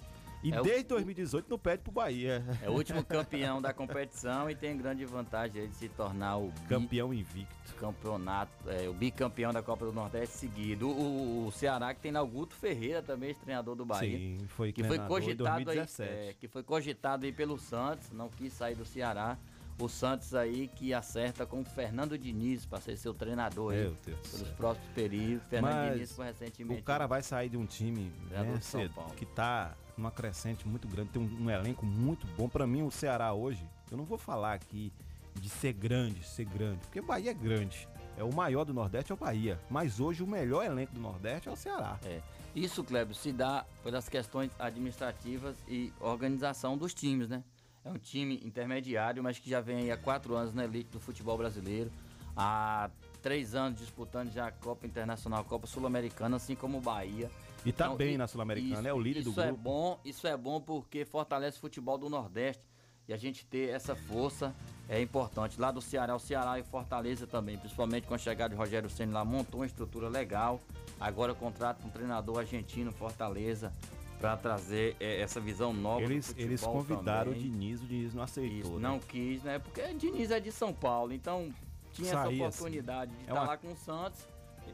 E É o- desde 2018 não perde pro Bahia. É o último campeão da competição e tem grande vantagem aí de se tornar o bi- Campeão invicto. campeonato, é, o bicampeão da Copa do Nordeste seguido. O, o- o Ceará que tem lá o Guto Ferreira também, treinador do Bahia. Sim, foi que foi cogitado aí, 2017. é, que foi cogitado aí pelo Santos, não quis sair do Ceará. O Santos aí que acerta com o Fernando Diniz para ser seu treinador aí Meu Deus do pelos céu. próximos períodos. Fernando Mas Diniz foi recentemente O cara vai sair de um time né, cedo, que tá numa crescente muito grande, tem um, um elenco muito bom. Pra mim, o Ceará hoje, eu não vou falar aqui de ser grande, ser grande, porque Bahia é grande. É o maior do Nordeste é o Bahia. Mas hoje o melhor elenco do Nordeste é o Ceará. É. Isso, Kleber, se dá pelas questões administrativas e organização dos times, né? É um time intermediário, mas que já vem há quatro anos na elite do futebol brasileiro. Há três anos disputando já a Copa Internacional, a Copa Sul-Americana, assim como o Bahia. E tá bem i- na Sul-Americana, é o líder do Isso é grupo. bom, isso é bom porque fortalece o futebol do Nordeste. E a gente ter essa força é importante. Lá do Ceará, o Ceará e Fortaleza também, principalmente com a chegada de Rogério Senna lá, montou uma estrutura legal. Agora contrata um treinador argentino, Fortaleza, para trazer eh, essa visão nova do Eles, futebol eles convidaram também. o Diniz, o Diniz não aceitou. Isso, né? não quis, né? Porque Diniz é de São Paulo, então tinha essa assim. oportunidade de É estar uma- lá com o Santos.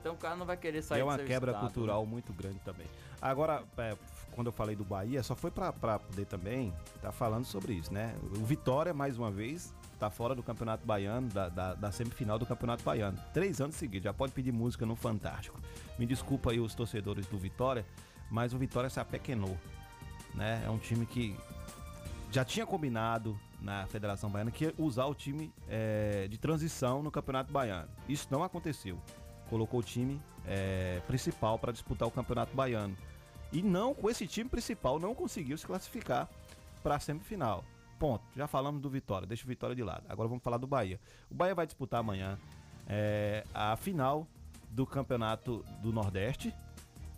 Então o cara não vai querer sair é uma quebra estado, né? cultural muito grande também. Agora, é, quando eu falei do Bahia, só foi pra poder também estar falando sobre isso, né? O Vitória, mais uma vez, tá fora do Campeonato Baiano, da, da, da semifinal do Campeonato Baiano. Três anos seguidos, já pode pedir música no Fantástico. Me desculpa aí os torcedores do Vitória, mas o Vitória se apequenou, né? É um time que já tinha combinado na Federação Baiana que ia usar o time é, de transição no Campeonato Baiano. Isso não aconteceu. Colocou o time é, principal para disputar o Campeonato Baiano. E não, com esse time principal, não conseguiu se classificar para a semifinal. Ponto. Já falamos do Vitória, deixa o Vitória de lado. Agora vamos falar do Bahia. O Bahia vai disputar amanhã é, a final do Campeonato do Nordeste,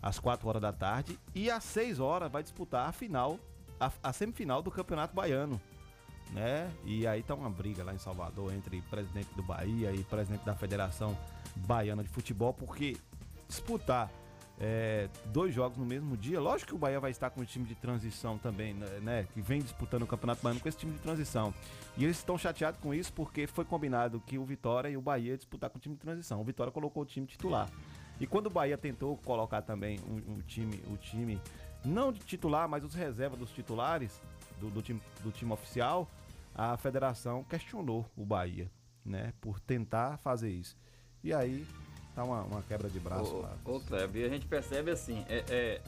às 4 horas da tarde, e às 6 horas vai disputar a final, a, a semifinal do Campeonato Baiano. Né? E aí tá uma briga lá em Salvador entre presidente do Bahia e presidente da Federação Baiana de Futebol, porque disputar é, dois jogos no mesmo dia. Lógico que o Bahia vai estar com o time de transição também, né, né? Que vem disputando o Campeonato Baiano com esse time de transição. E eles estão chateados com isso porque foi combinado que o Vitória e o Bahia disputar com o time de transição. O Vitória colocou o time titular. E quando o Bahia tentou colocar também o, o time, o time não de titular, mas os reservas dos titulares do, do, time, do time oficial, a federação questionou o Bahia, né, por tentar fazer isso. E aí tá uma, uma quebra de braço Ô, lá. ô Kleber, a gente percebe assim, é, é,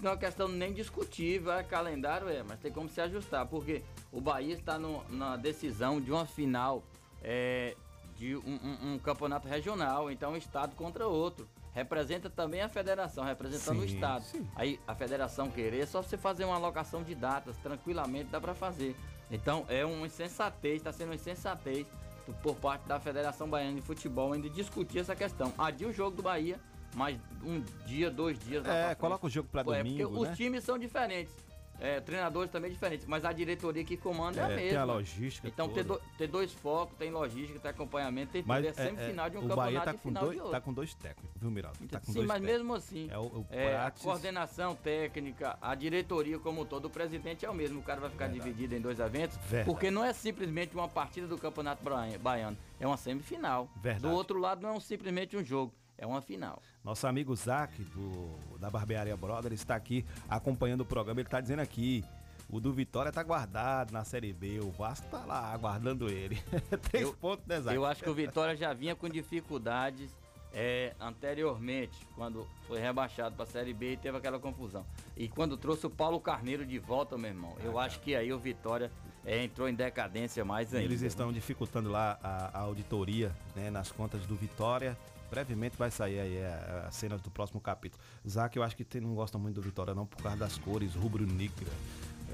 não é uma questão nem discutível, é calendário é, mas tem como se ajustar, porque o Bahia está no- na decisão de uma final é, de um, um- um campeonato regional, então um estado contra outro. Representa também a federação, representando o Sim, estado. sim. Aí a federação querer, é só você fazer uma alocação de datas, tranquilamente dá para fazer. Então é uma insensatez, está sendo uma insensatez por parte da Federação Baiana de Futebol ainda discutir essa questão. Adia o jogo do Bahia, mas um dia, dois dias. É, coloca o jogo pra É, porque domingo, os né? times são diferentes. É, treinadores também diferentes, mas a diretoria que comanda é, a É, mesma. tem a logística Então ter, do- ter dois focos, tem logística, tem acompanhamento, tem tudo. Mas É semifinal de um o Bahia campeonato tá e com, final dois, de outro. tá com dois técnicos, viu, Miraldo? Tá Sim, mas técnicos. mesmo assim, É o, o é, a coordenação técnica, a diretoria como um todo, o presidente é o mesmo. O cara vai ficar dividido em dois eventos, Verdade. porque não é simplesmente uma partida do Campeonato Baiano, é uma semifinal. Verdade. Do outro lado não é um- simplesmente um jogo, é uma final. Nosso amigo Zac, do, da Barbearia Brother, está aqui acompanhando o programa. Ele está dizendo aqui: o do Vitória tá guardado na Série B. O Vasco tá lá aguardando ele. Três pontos, né, Zac? Eu acho que o Vitória já vinha com dificuldades é, anteriormente, quando foi rebaixado para a Série B e teve aquela confusão. E quando trouxe o Paulo Carneiro de volta, meu irmão, eu acho que aí o Vitória é, entrou em decadência mais ainda. Eles estão dificultando lá a, a auditoria né, nas contas do Vitória. Brevemente vai sair aí a, a cena do próximo capítulo. Zac, eu acho que você não gosta muito do Vitória, não, por causa das cores rubro-negra.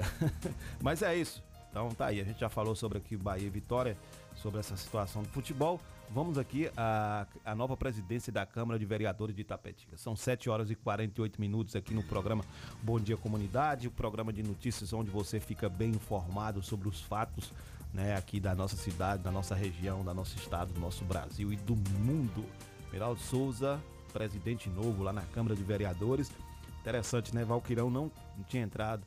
Mas é isso. Então tá aí, a gente já falou sobre aqui Bahia e Vitória, sobre essa situação do futebol. Vamos aqui à, à nova presidência da Câmara de Vereadores de Itapetinga. São 7 horas e 48 minutos aqui no programa Bom Dia Comunidade, o programa de notícias onde você fica bem informado sobre os fatos né, aqui da nossa cidade, da nossa região, da nosso estado, do nosso Brasil e do mundo. Miraldo Souza, presidente novo lá na Câmara de Vereadores. Interessante, né? Valquirão não, não tinha entrado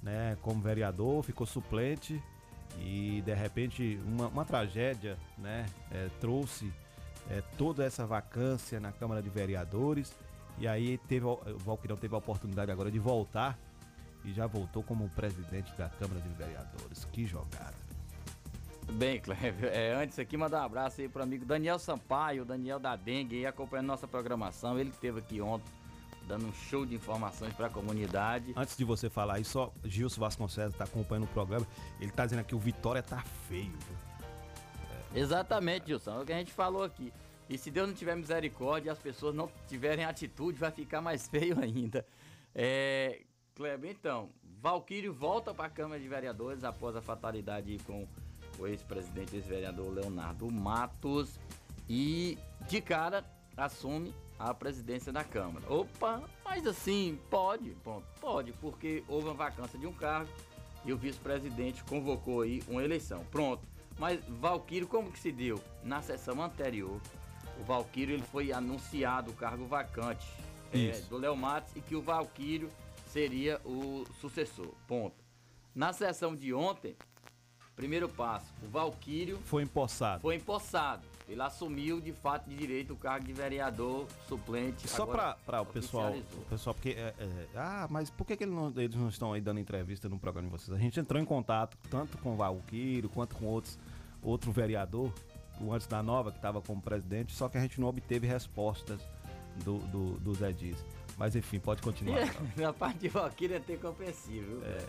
né, como vereador, ficou suplente e de repente uma, uma tragédia né, é, trouxe é, toda essa vacância na Câmara de Vereadores e aí teve, o Valquirão teve a oportunidade agora de voltar e já voltou como presidente da Câmara de Vereadores. Que jogada. Bem, Cleber, é, antes aqui mandar um abraço aí pro amigo Daniel Sampaio, Daniel da Dengue, aí acompanhando nossa programação. Ele esteve aqui ontem, dando um show de informações para a comunidade. Antes de você falar aí, só Gilson Vasconcelos está acompanhando o programa. Ele tá dizendo aqui o Vitória tá feio. viu? Exatamente, Gilson, é o que a gente falou aqui. E se Deus não tiver misericórdia e as pessoas não tiverem atitude, vai ficar mais feio ainda. É, Kleber, então, Valquírio volta para a Câmara de Vereadores após a fatalidade com o ex-presidente, ex-vereador Leonardo Matos. E de cara assume a presidência da Câmara. Opa, mas assim, pode, pronto, pode, porque houve uma vacância de um cargo e o vice-presidente convocou aí uma eleição. Pronto. Mas Valquírio, como que se deu? Na sessão anterior, o Valquírio ele foi anunciado o cargo vacante é, do Léo Matos e que o Valquírio seria o sucessor. Ponto. Na sessão de ontem, primeiro passo, o Valquírio Foi empossado. foi empossado. Ele assumiu de fato de direito o cargo de vereador suplente. Só para o pessoal, o pessoal, porque é, é, ah, mas por que, que ele não- eles não estão aí dando entrevista no programa de vocês? A gente entrou em contato tanto com o Valquírio quanto com outros outro vereador, o antes da Nova que estava como presidente, só que a gente não obteve respostas do, do, do Zé Dias. Mas enfim, pode continuar. E a parte de Valquírio é até compreensível. É,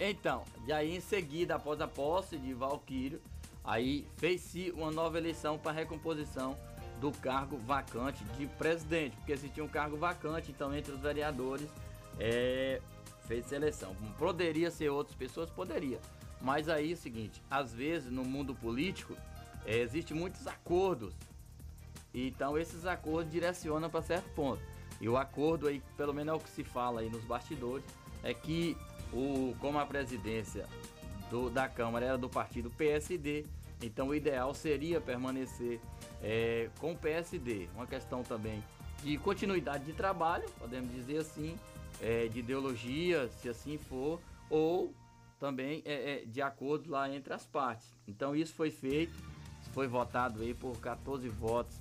então, e aí em seguida, após a posse de Valquírio, aí fez-se uma nova eleição para recomposição do cargo vacante de presidente, porque existia um cargo vacante, então entre os vereadores é, fez eleição. Poderia ser outras pessoas? Poderia. Mas aí é o seguinte, às vezes no mundo político é, existem muitos acordos então esses acordos direcionam para certo ponto. E o acordo aí, pelo menos é o que se fala aí nos bastidores, é que o, como a presidência do- da Câmara era do partido PSD, Então o ideal seria permanecer é, com o PSD. Uma questão também de continuidade de trabalho, podemos dizer assim, é, de ideologia, se assim for, ou também é, é, de acordo lá entre as partes. Então isso foi feito, foi votado aí por 14 votos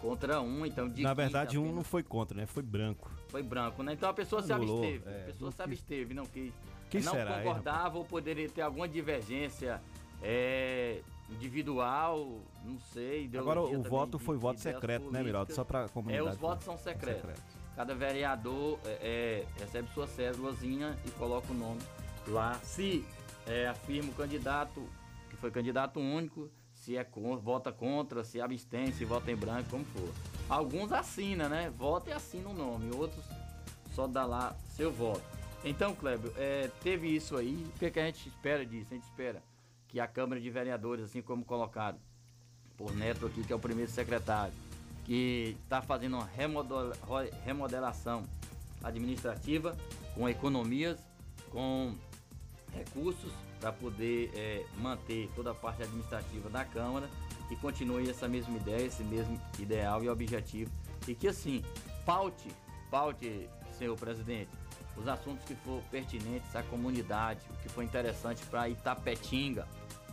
contra um, então de Na verdade, um não foi contra, né? Foi branco. Foi branco, né? Então a pessoa Anulou, se absteve. é. a pessoa se absteve, não quis. Quem não será, hein, concordava ou poderia ter alguma divergência é, individual, não sei. Agora, o voto de- foi de voto secreto, né, políticas. Miraldo? Só pra comunidade. É, os votos são secretos. Cada vereador é, é, recebe sua cédulazinha e coloca o nome lá. Se é, afirma o candidato, que foi candidato único, se é con- vota contra, se abstém, se vota em branco, como for. Alguns assinam, né? Vota e assina o nome, outros só dá lá seu voto. Então, Kleber, é, teve isso aí. O que, que a gente espera disso? A gente espera que a Câmara de Vereadores, assim como colocado por Neto aqui, que é o primeiro secretário, que está fazendo uma remodelação administrativa com economias, com recursos para poder eh, manter toda a parte administrativa da Câmara e continue essa mesma ideia, esse mesmo ideal e objetivo. E que assim, paute, paute, senhor presidente, os assuntos que for pertinentes à comunidade, o que for interessante para Itapetinga.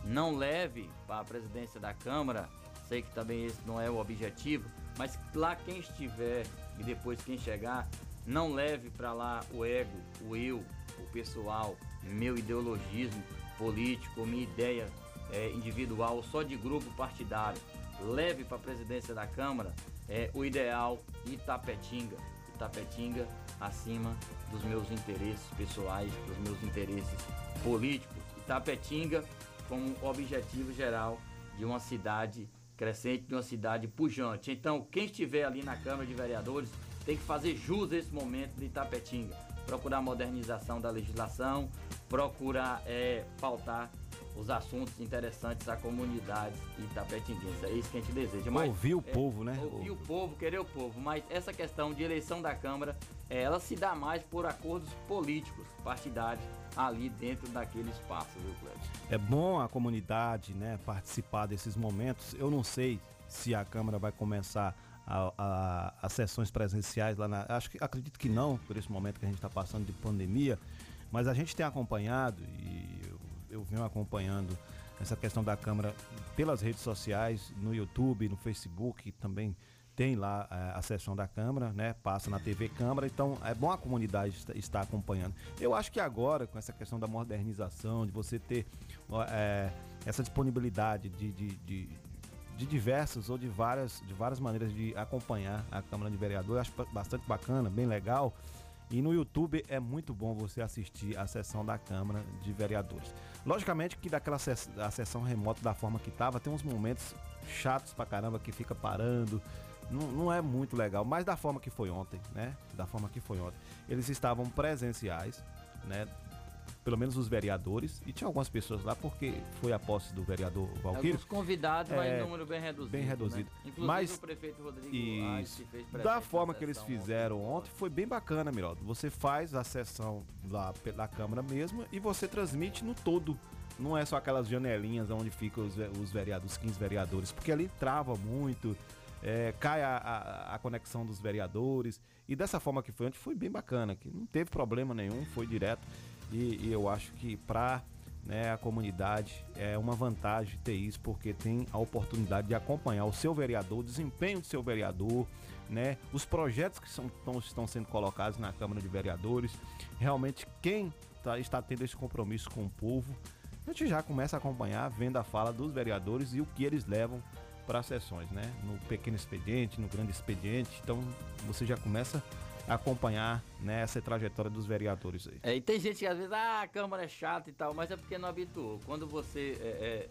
Não leve para a presidência da Câmara, sei que também esse não é o objetivo, mas lá quem estiver e depois quem chegar, não leve para lá o ego, o eu, o pessoal, meu ideologismo político, minha ideia é, individual, só de grupo partidário. Leve para a presidência da Câmara é, o ideal Itapetinga. Itapetinga acima dos meus interesses pessoais, dos meus interesses políticos. Itapetinga como objetivo geral de uma cidade crescente, de uma cidade pujante. Então, quem estiver ali na Câmara de Vereadores tem que fazer jus a esse momento de Itapetinga. Procurar modernização da legislação, procurar é, pautar os assuntos interessantes à comunidade itapetinguense. É isso que a gente deseja. Mas, Ouvir o é, povo, né? Ouvir o povo, querer o povo. Mas essa questão de eleição da Câmara, é, ela se dá mais por acordos políticos, partidários, ali dentro daquele espaço, viu, Cleber? É bom a comunidade né, participar desses momentos. Eu não sei se a Câmara vai começar a- a- as sessões presenciais lá na. Acho que acredito que não, por esse momento que a gente está passando de pandemia. Mas a gente tem acompanhado e eu, eu venho acompanhando essa questão da Câmara pelas redes sociais, no YouTube, no Facebook, também tem lá eh, a sessão da Câmara, né? Passa na TV Câmara, então é bom a comunidade est- estar acompanhando. Eu acho que agora, com essa questão da modernização, de você ter eh, essa disponibilidade de, de, de, de diversas ou de várias, de várias maneiras de acompanhar a Câmara de Vereadores, eu acho ba- bastante bacana, bem legal. E no YouTube é muito bom você assistir a sessão da Câmara de Vereadores. Logicamente que daquela ses- a sessão remota da forma que tava, tem uns momentos chatos pra caramba que fica parando. Não, não é muito legal, mas da forma que foi ontem, né? Da forma que foi ontem. Eles estavam presenciais, né? Pelo menos os vereadores, e tinha algumas pessoas lá porque foi a posse do vereador Valquírio. Alguns convidados, mas É, em número bem reduzido. Bem reduzido. Né? Inclusive Mas o prefeito Rodrigo isso. fez Da forma que eles fizeram ontem, foi bem bacana, Miraldo. Você faz a sessão lá pela Câmara mesmo e você transmite no todo. Não é só aquelas janelinhas onde ficam os, os vereadores, os 15 vereadores, porque ali trava muito, é, cai a, a- a conexão dos vereadores. E dessa forma que foi ontem, foi bem bacana, que não teve problema nenhum, foi direto. E, e eu acho que para né, a comunidade é uma vantagem ter isso, porque tem a oportunidade de acompanhar o seu vereador, o desempenho do seu vereador, né, os projetos que são, tão- estão sendo colocados na Câmara de Vereadores. Realmente, quem tá- está tendo esse compromisso com o povo, a gente já começa a acompanhar, vendo a fala dos vereadores e o que eles levam para as sessões, né? No pequeno expediente, no grande expediente. Então, você já começa a acompanhar né, essa trajetória dos vereadores aí. É, e tem gente que às vezes, ah, a câmara é chata e tal, mas é porque não habituou. Quando você é, é,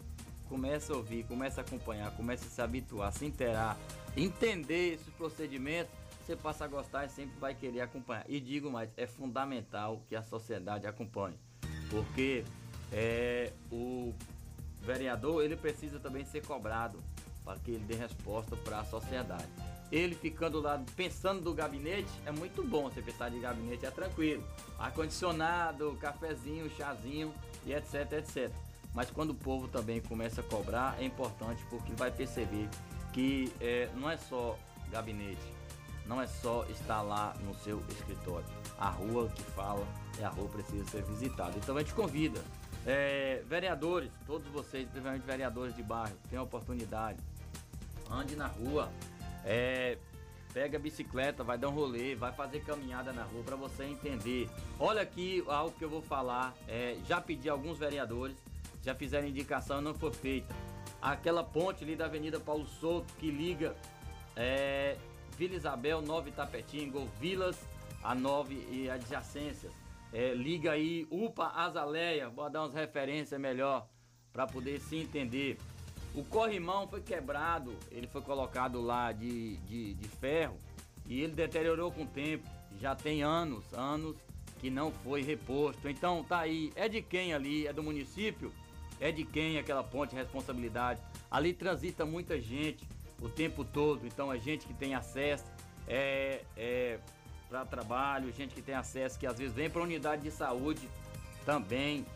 começa a ouvir, começa a acompanhar, começa a se habituar, se inteirar, entender esses procedimentos, você passa a gostar e sempre vai querer acompanhar. E digo mais, é fundamental que a sociedade acompanhe, porque é, o vereador ele precisa também ser cobrado para que ele dê resposta para a sociedade. Ele ficando lá pensando do gabinete é muito bom. Você pensar de gabinete é tranquilo. Ar-condicionado, cafezinho, chazinho e etc, etc. mas quando o povo também começa a cobrar, é importante porque vai perceber que é, não é só gabinete, não é só estar lá no seu escritório. A rua que fala é a rua precisa ser visitada. Então a gente convida. é, vereadores, todos vocês, principalmente vereadores de bairro, tenham a oportunidade. Ande na rua. É, pega a bicicleta, vai dar um rolê, vai fazer caminhada na rua para você entender. Olha aqui algo que eu vou falar. é, já pedi a alguns vereadores, já fizeram indicação e não foi feita. Aquela ponte ali da Avenida Paulo Souto que liga é, Vila Isabel, Nova Itapetinga, ou Vilas a Nove e adjacências. É, liga aí UPA Azaleia, vou dar umas referências melhor para poder se entender. O corrimão foi quebrado, ele foi colocado lá de, de, de ferro e ele deteriorou com o tempo. Já tem anos, anos que não foi reposto. Então tá aí, é de quem ali? É do município? É de quem aquela ponte responsabilidade? Ali transita muita gente o tempo todo, então é gente que tem acesso é, é para trabalho, gente que tem acesso que às vezes vem para unidade de saúde também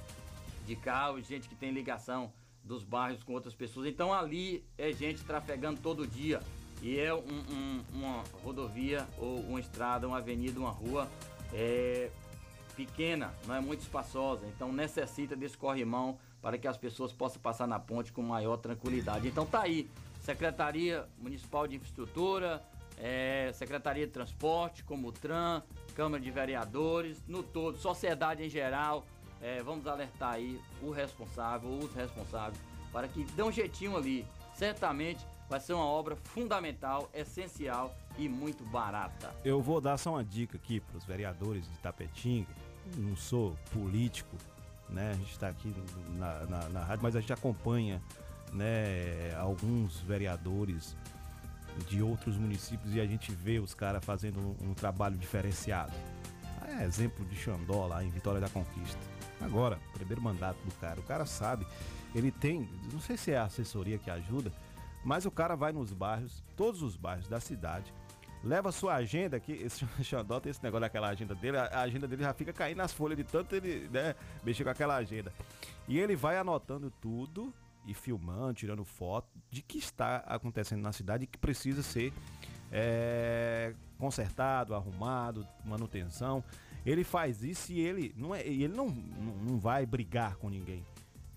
de carro, gente que tem ligação dos bairros com outras pessoas. Então ali é gente trafegando todo dia. E é um- um- uma rodovia ou uma estrada, uma avenida, uma rua é, pequena, não é muito espaçosa. Então necessita desse corrimão para que as pessoas possam passar na ponte com maior tranquilidade. Então tá aí, Secretaria Municipal de Infraestrutura, é, Secretaria de Transporte, como o TRAN, Câmara de Vereadores, no todo, sociedade em geral, é, vamos alertar aí o responsável, os responsáveis, para que dê um jeitinho ali. Certamente vai ser uma obra fundamental, essencial e muito barata. Eu vou dar só uma dica aqui para os vereadores de Tapetinga. Não sou político, né? A gente está aqui na, na, na rádio, mas a gente acompanha né, alguns vereadores de outros municípios e a gente vê os caras fazendo um, um trabalho diferenciado. É exemplo de Xandó lá em Vitória da Conquista. Agora, primeiro mandato do cara. O cara sabe, ele tem, não sei se é a assessoria que ajuda, mas o cara vai nos bairros, todos os bairros da cidade, leva sua agenda, que esse Xandó tem esse negócio daquela agenda dele, a agenda dele já fica caindo nas folhas de tanto ele, né, mexer com aquela agenda. E ele vai anotando tudo e filmando, tirando foto de que está acontecendo na cidade e que precisa ser é, consertado, arrumado, manutenção. Ele faz isso e ele não é, ele não, não, não vai brigar com ninguém.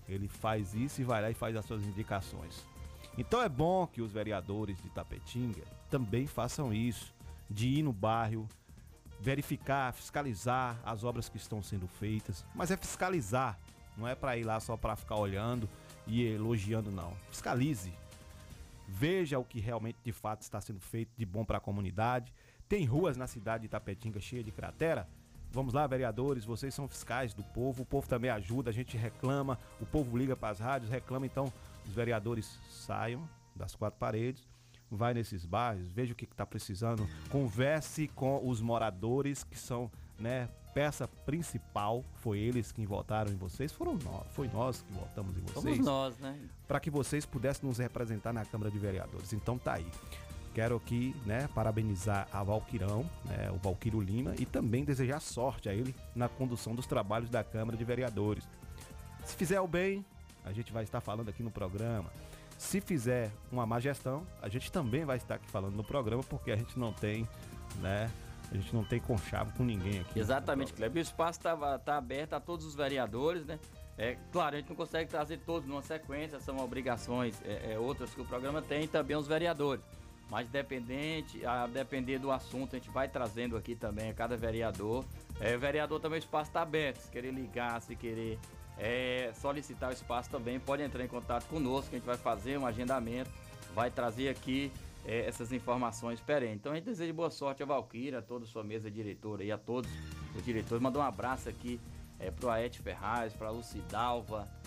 Ele faz isso e vai lá e faz as suas indicações. Então é bom que os vereadores de Tapetinga também façam isso, de ir no bairro, verificar, fiscalizar as obras que estão sendo feitas, mas é fiscalizar, não é para ir lá só para ficar olhando e elogiando não. Fiscalize. Veja o que realmente de fato está sendo feito de bom para a comunidade. Tem ruas na cidade de Tapetinga cheia de cratera? Vamos lá, vereadores, vocês são fiscais do povo, o povo também ajuda, a gente reclama, o povo liga para as rádios, reclama, então os vereadores saiam das quatro paredes, vai nesses bairros, veja o que está precisando, converse com os moradores que são, né, peça principal, foi eles que votaram em vocês, foram nós, foi nós que votamos em vocês. Somos nós, né? Para que vocês pudessem nos representar na Câmara de Vereadores. Então tá aí. Quero aqui, né, parabenizar a Valquirão, né, o Valquírio Lima, e também desejar sorte a ele na condução dos trabalhos da Câmara de Vereadores. Se fizer o bem, a gente vai estar falando aqui no programa. Se fizer uma má gestão, a gente também vai estar aqui falando no programa, porque a gente não tem, né, a gente não tem conchavo com ninguém aqui. Exatamente, Kleber. E O espaço está tá aberto a todos os vereadores, né? É, claro, a gente não consegue trazer todos numa sequência, são obrigações é, é, outras que o programa tem e também os vereadores. Mas dependente, a depender do assunto, a gente vai trazendo aqui também a cada vereador. É, o vereador também o espaço está aberto. Se querer ligar, se querer é, solicitar o espaço também, pode entrar em contato conosco, que a gente vai fazer um agendamento, vai trazer aqui é, essas informações perene. Então a gente deseja boa sorte a Valquíria, a toda a sua mesa diretora e a todos os diretores. Mandar um abraço aqui é, pro Aete Ferraz, pra Lucidalva, é, que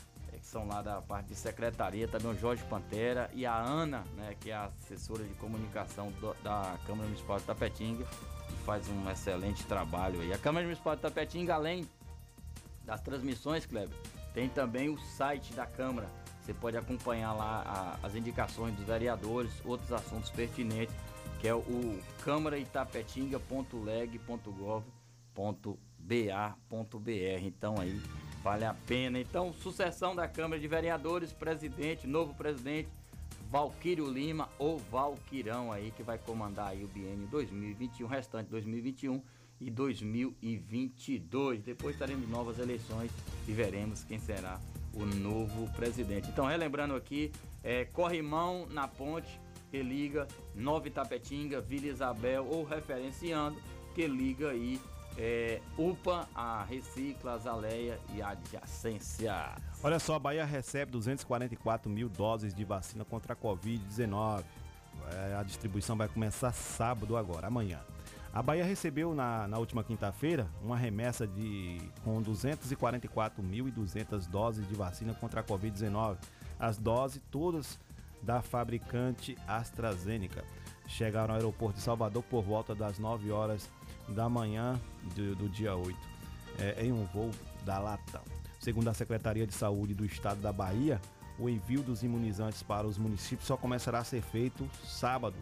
são lá da parte de secretaria, também o Jorge Pantera e a Ana, né, que é a assessora de comunicação do- da Câmara Municipal de Tapetinga, que faz um excelente trabalho aí. A Câmara Municipal de Tapetinga, além das transmissões, Kleber, tem também o site da Câmara. Você pode acompanhar lá a- as indicações dos vereadores, outros assuntos pertinentes, que é o câmaraitapetinga.leg.gov.br. Então aí Vale a pena. Então, sucessão da Câmara de Vereadores, presidente, novo presidente, Valquírio Lima ou Valquirão aí, que vai comandar aí o biênio 2021, restante 2021 e 2022. Depois teremos novas eleições e veremos quem será o novo presidente. Então, relembrando aqui, é, Corrimão na ponte, que liga Nova Itapetinga, Vila Isabel ou referenciando, que liga aí é, UPA, a Recicla, a Zaleia e a adjacência. Olha só, a Bahia recebe 244 mil doses de vacina contra a Covid-19. É, a distribuição vai começar sábado agora, amanhã. A Bahia recebeu na, na última quinta-feira uma remessa de com 244.200 doses de vacina contra a Covid-19. As doses todas da fabricante AstraZeneca chegaram ao aeroporto de Salvador por volta das 9 horas da manhã do, do dia 8, é, em um voo da Latam. Segundo a Secretaria de Saúde do Estado da Bahia, o envio dos imunizantes para os municípios só começará a ser feito sábado,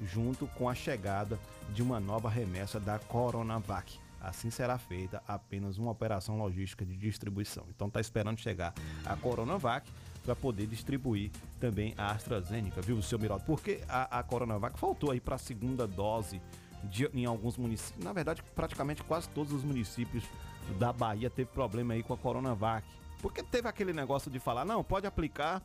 junto com a chegada de uma nova remessa da Coronavac. Assim será feita apenas uma operação logística de distribuição. Então está esperando chegar a Coronavac para poder distribuir também a AstraZeneca, viu, seu Miraldo? Porque a, a Coronavac faltou aí para a segunda dose de, em alguns municípios. Na verdade, praticamente quase todos os municípios da Bahia teve problema aí com a Coronavac. Porque teve aquele negócio de falar, não, pode aplicar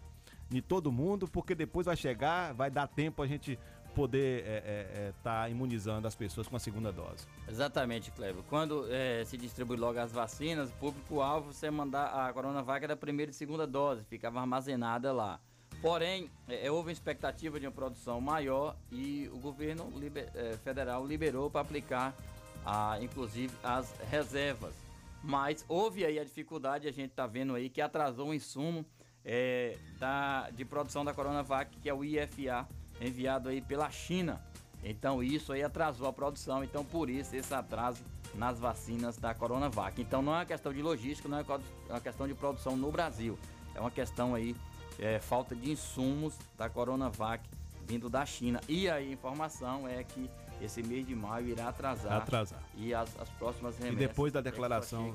em todo mundo, porque depois vai chegar, vai dar tempo a gente poder estar é, é, tá imunizando as pessoas com a segunda dose. Exatamente, Cleber. Quando é, se distribui logo as vacinas, o público-alvo, você mandar a Coronavac da primeira e segunda dose, ficava armazenada lá. Porém, é, houve uma expectativa de uma produção maior e o governo liber, é, federal liberou para aplicar, a, inclusive, as reservas. Mas houve aí a dificuldade, a gente está vendo aí que atrasou o insumo é, da, de produção da Coronavac, que é o IFA, enviado aí pela China. Então isso aí atrasou a produção, então por isso esse atraso nas vacinas da Coronavac. Então não é uma questão de logística, não é uma questão de produção no Brasil. É uma questão aí é, falta de insumos da Coronavac vindo da China. E a informação é que esse mês de maio irá atrasar. Atrasar. E as, as próximas remessas. E depois da declaração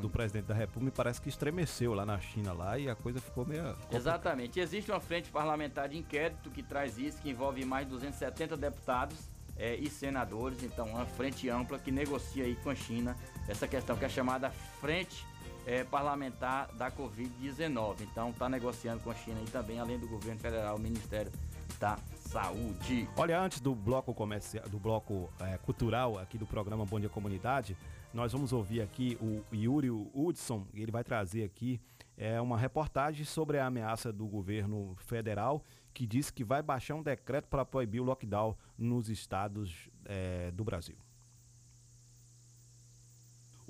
do presidente da República, parece que estremeceu lá na China lá e a coisa ficou meio. Complicada. Exatamente. Existe uma frente parlamentar de inquérito que traz isso, que envolve mais de 270 deputados é, e senadores. Então, uma frente ampla que negocia aí com a China essa questão que é chamada Frente é, parlamentar da Covid-19. Então está negociando com a China e também, além do governo federal, o Ministério da Saúde. Olha, antes do bloco comercial, do bloco é, cultural aqui do programa Bom Dia Comunidade, nós vamos ouvir aqui o Yuri Hudson, ele vai trazer aqui é, uma reportagem sobre a ameaça do governo federal que diz que vai baixar um decreto para proibir o lockdown nos estados é, do Brasil.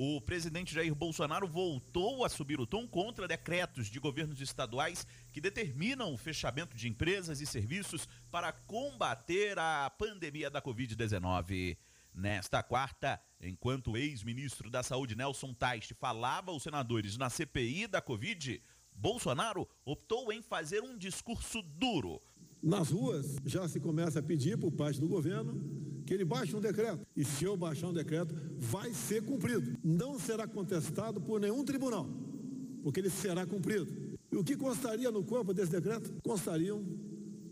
O presidente Jair Bolsonaro voltou a subir o tom contra decretos de governos estaduais que determinam o fechamento de empresas e serviços para combater a pandemia da Covid-19. Nesta quarta, enquanto o ex-ministro da Saúde Nelson Teich falava aos senadores na CPI da Covid, Bolsonaro optou em fazer um discurso duro. Nas ruas já se começa a pedir por parte do governo que ele baixe um decreto. E se eu baixar um decreto, vai ser cumprido. Não será contestado por nenhum tribunal, porque ele será cumprido. E o que constaria no corpo desse decreto? Constariam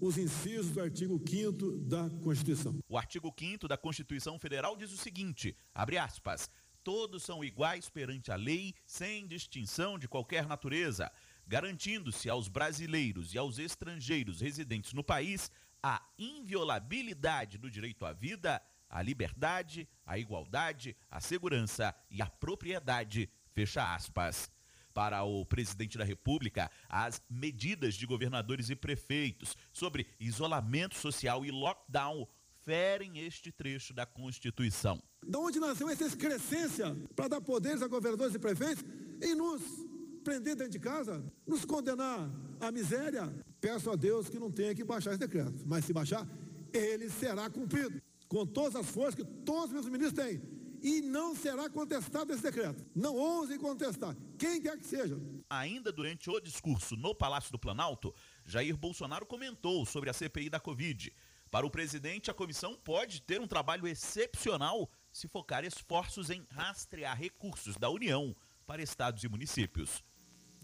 os incisos do artigo 5 da Constituição. O artigo 5 da Constituição Federal diz o seguinte: abre aspas. Todos são iguais perante a lei, sem distinção de qualquer natureza, garantindo-se aos brasileiros e aos estrangeiros residentes no país a inviolabilidade do direito à vida, à liberdade, à igualdade, à segurança e à propriedade. Fecha aspas. Para o presidente da República, as medidas de governadores e prefeitos sobre isolamento social e lockdown ferem este trecho da Constituição. De onde nasceu essa excrescência para dar poderes a governadores e prefeitos e nos prender dentro de casa, nos condenar à miséria, Peço a Deus que não tenha que baixar esse decreto, mas se baixar, ele será cumprido, com todas as forças que todos os meus ministros têm. E não será contestado esse decreto. Não ousem contestar, quem quer que seja. Ainda durante o discurso no Palácio do Planalto, Jair Bolsonaro comentou sobre a CPI da Covid. Para o presidente, a comissão pode ter um trabalho excepcional se focar esforços em rastrear recursos da União para estados e municípios.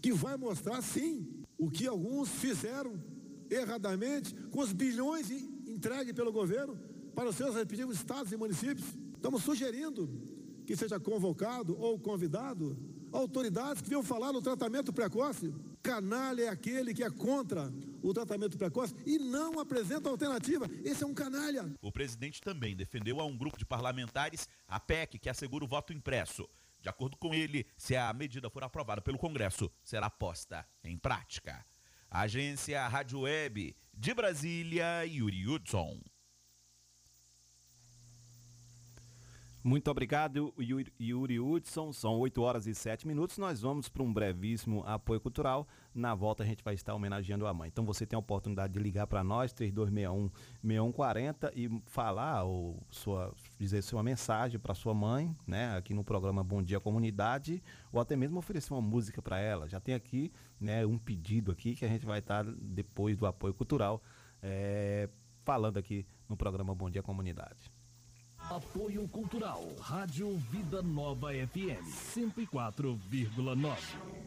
Que vai mostrar, sim, o que alguns fizeram erradamente com os bilhões entregues pelo governo para os seus respectivos estados e municípios. Estamos sugerindo que seja convocado ou convidado autoridades que venham falar no tratamento precoce. Canalha é aquele que é contra o tratamento precoce e não apresenta alternativa. Esse é um canalha. O presidente também defendeu a um grupo de parlamentares a PEC que assegura o voto impresso. De acordo com ele, se a medida for aprovada pelo Congresso, será posta em prática. Agência Rádio Web de Brasília, Yuri Hudson. Muito obrigado, Yuri, Hudson. São 8 horas e 7 minutos. Nós vamos para um brevíssimo apoio cultural. Na volta a gente vai estar homenageando a mãe. Então você tem a oportunidade de ligar para nós, 3261-6140, e falar ou sua, dizer sua mensagem para sua mãe, né? Aqui no programa Bom Dia Comunidade, ou até mesmo oferecer uma música para ela. Já tem aqui né, um pedido aqui que a gente vai estar depois do apoio cultural é, falando aqui no programa Bom Dia Comunidade. Apoio Cultural, Rádio Vida Nova FM, 104,9.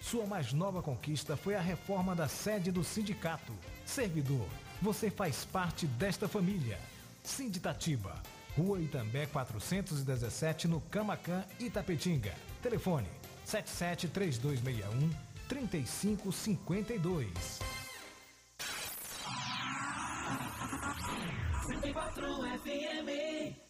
Sua mais nova conquista foi a reforma da sede do sindicato. Servidor, você faz parte desta família. Sinditatiba, Rua Itambé 417, no Camacan, Itapetinga. Telefone 773261 3552. 104 FM.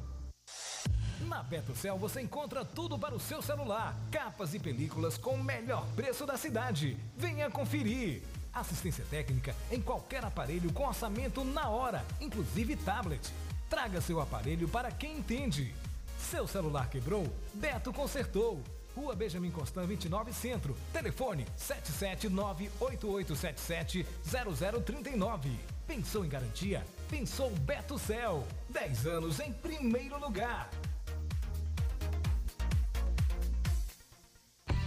Na Betocel você encontra tudo para o seu celular, capas e películas com o melhor preço da cidade. Venha conferir. Assistência técnica em qualquer aparelho com orçamento na hora, inclusive tablet. Traga seu aparelho para quem entende. Seu celular quebrou? Beto consertou. Rua Benjamin Constant 29 Centro. Telefone 77988770039. Pensou em garantia? Pensou Beto Cel. 10 anos em primeiro lugar.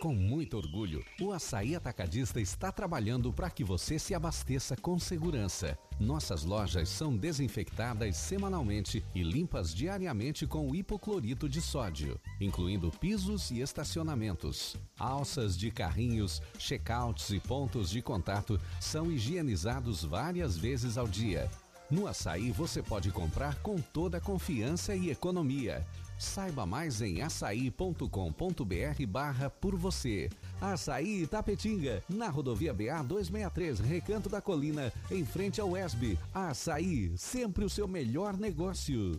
Com muito orgulho, o Açaí Atacadista está trabalhando para que você se abasteça com segurança. Nossas lojas são desinfectadas semanalmente e limpas diariamente com hipoclorito de sódio, incluindo pisos e estacionamentos. Alças de carrinhos, checkouts e pontos de contato são higienizados várias vezes ao dia. No açaí você pode comprar com toda confiança e economia. Saiba mais em açaí.com.br barra por você. Açaí Itapetinga, na rodovia BA 263, Recanto da Colina, em frente ao ESB. Açaí, sempre o seu melhor negócio.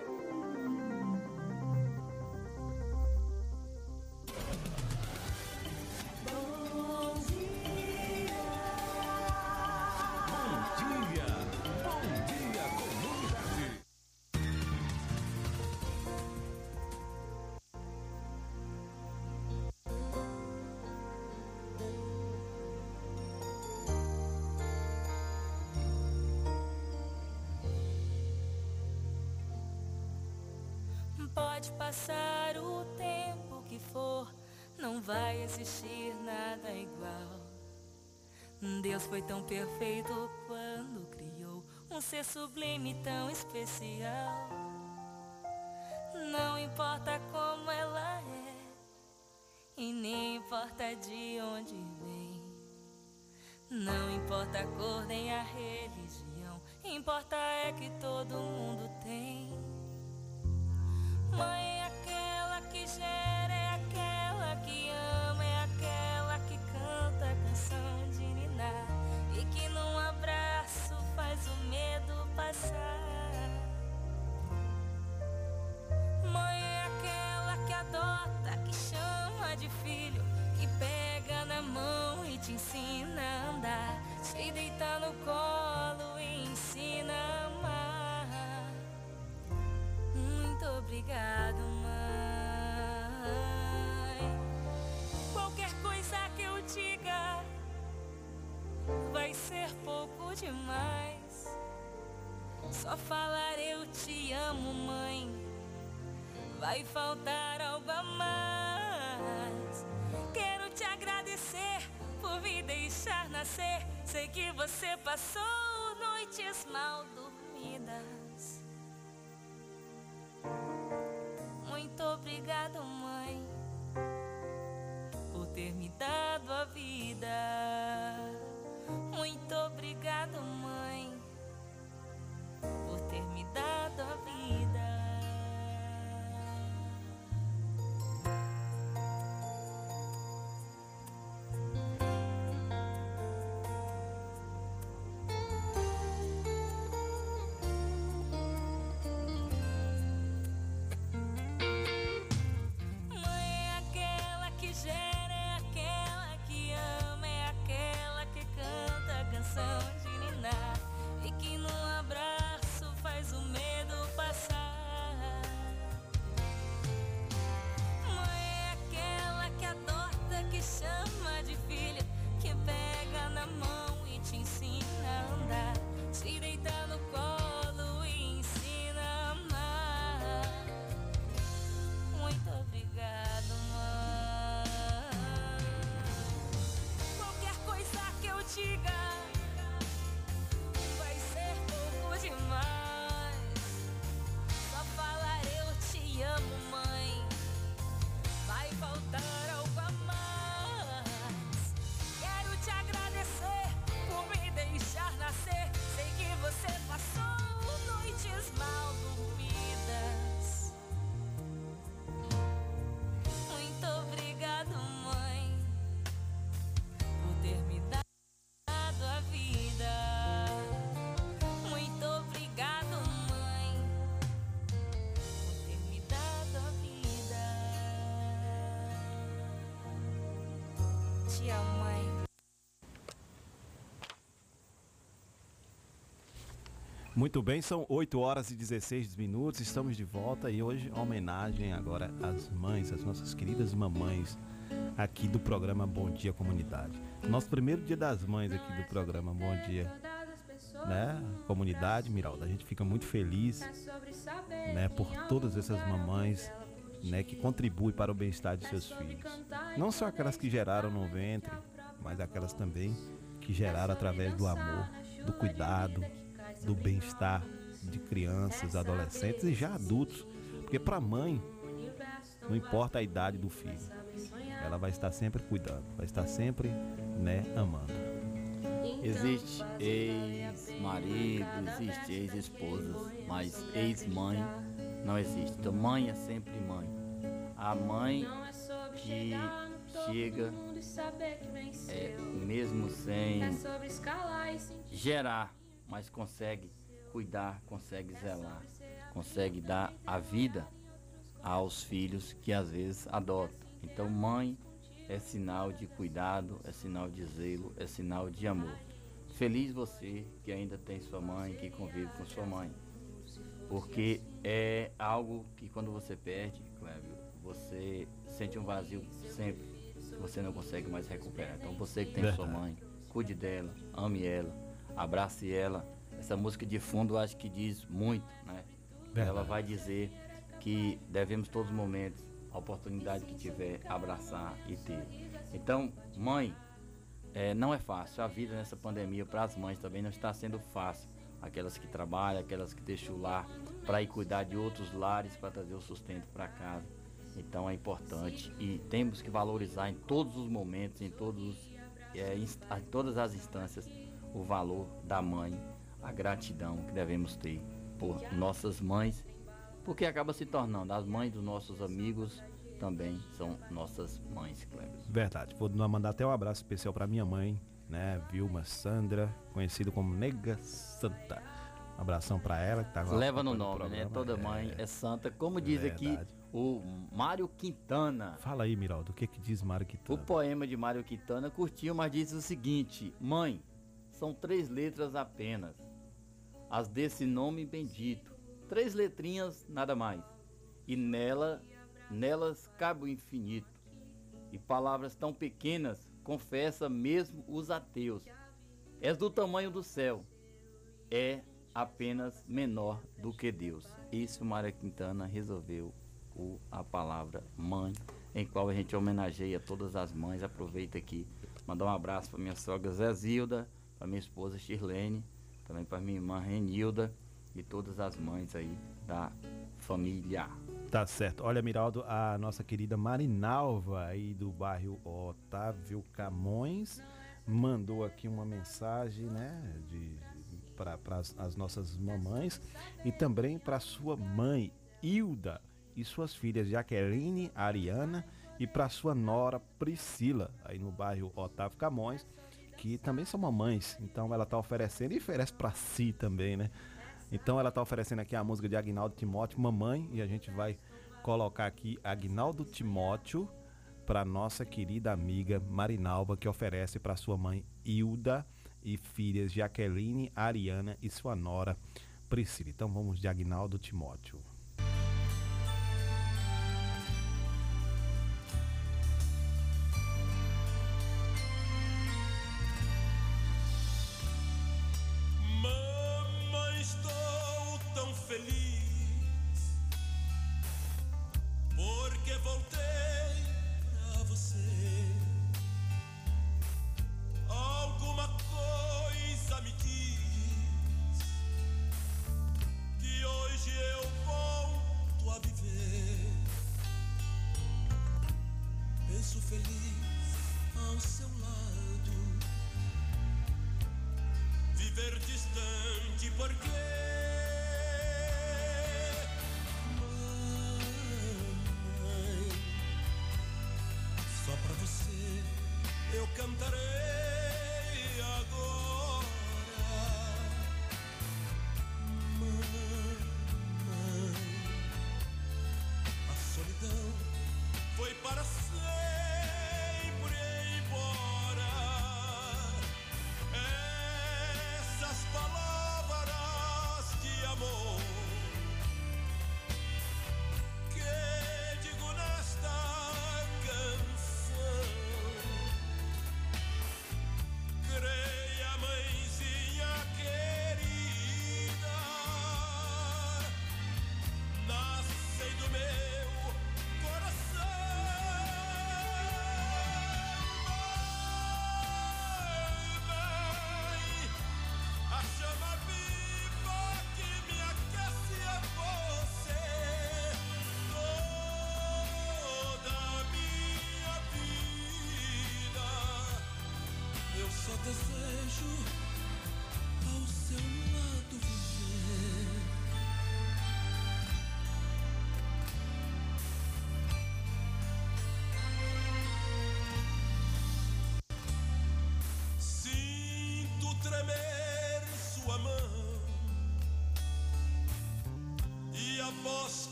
Passar o tempo que for, não vai existir nada igual. Deus foi tão perfeito quando criou um ser sublime tão especial. Não importa como ela é, e nem importa de onde vem. Não importa a cor nem a religião, importa é que todo mundo tem. Mãe é aquela que gera, é aquela que ama, é aquela que canta a canção de ninar e que num abraço faz o medo passar. Mãe Só falar eu te amo, mãe. Vai faltar algo a mais. Quero te agradecer por me deixar nascer. Sei que você passou noites mal dormidas. Muito bem, são 8 horas e 16 minutos, estamos de volta e hoje homenagem agora às mães, às nossas queridas mamães aqui do programa Bom Dia Comunidade. Nosso primeiro dia das mães aqui do programa Bom Dia, né? Comunidade, Miralda, a gente fica muito feliz, né, por todas essas mamães, né, que contribuem para o bem-estar de seus filhos. Não só aquelas que geraram no ventre, mas aquelas também que geraram através do amor, do cuidado, do bem-estar de crianças, adolescentes e já adultos. Porque para a mãe, não importa a idade do filho, ela vai estar sempre cuidando, vai estar sempre, né, amando. Existe ex-marido, existe ex-esposa, mas ex-mãe não existe. Então mãe é sempre mãe. A mãe que chega é, mesmo sem gerar, mas consegue cuidar, consegue zelar, consegue dar a vida aos filhos que às vezes adotam. Então mãe é sinal de cuidado, é sinal de zelo, é sinal de amor. Feliz você que ainda tem sua mãe, que convive com sua mãe. Porque é algo que quando você perde, Clébio, você sente um vazio sempre você não consegue mais recuperar. Então você que tem sua Verdade. mãe, cuide dela, ame ela, abrace ela. Essa música de fundo eu acho que diz muito, né? Verdade. Ela vai dizer que devemos todos os momentos, a oportunidade que tiver, abraçar e ter. Então, mãe, é, não é fácil. A vida nessa pandemia para as mães também não está sendo fácil. Aquelas que trabalham, aquelas que deixam o lar para ir cuidar de outros lares para trazer o sustento para casa. Então é importante e temos que valorizar em todos os momentos, em, todos, os- é, em todas as instâncias, o valor da mãe, a gratidão que devemos ter por nossas mães, porque acaba se tornando as mães dos nossos amigos também são nossas mães, Cleber. Verdade. Vou mandar até um abraço especial para minha mãe, né, Vilma Sandra, conhecido como Nega Santa. Um abração para ela que tá Leva no o nome, né? Toda mãe é santa. Como diz aqui Verdade. o Mário Quintana. Fala aí, Miraldo, o que que diz Mário O Quintana? poema de Mário Quintana curtiu, mas diz o seguinte: Mãe, são três letras apenas, as desse nome bendito. Três letrinhas, nada mais. E nela, nelas cabe o infinito. E palavras tão pequenas, confessa mesmo os ateus. És do tamanho do céu, é apenas menor do que Deus. Isso Mário Quintana resolveu o, a palavra mãe, em qual a gente homenageia todas as mães. Aproveita aqui, mandar um abraço para minha sogra Zezilda, para minha esposa Shirlene, também para minha irmã Renilda e todas as mães aí da família. Tá certo. Olha, Miraldo, a nossa querida Marinalva aí do bairro Otávio Camões mandou aqui uma mensagem, né, de para as, as nossas mamães e também para sua mãe Hilda e suas filhas Jaqueline, Ariana e para sua nora Priscila aí no bairro Otávio Camões, também são mamães. Então ela tá oferecendo e oferece para si também, né? Então ela tá oferecendo aqui a música de Agnaldo Timóteo, Mamãe, e a gente vai colocar aqui Agnaldo Timóteo para nossa querida amiga Marinalva, que oferece para sua mãe Hilda e filhas Jaqueline, Ariana e sua nora Priscila. Então vamos de Agnaldo Timóteo. Desejo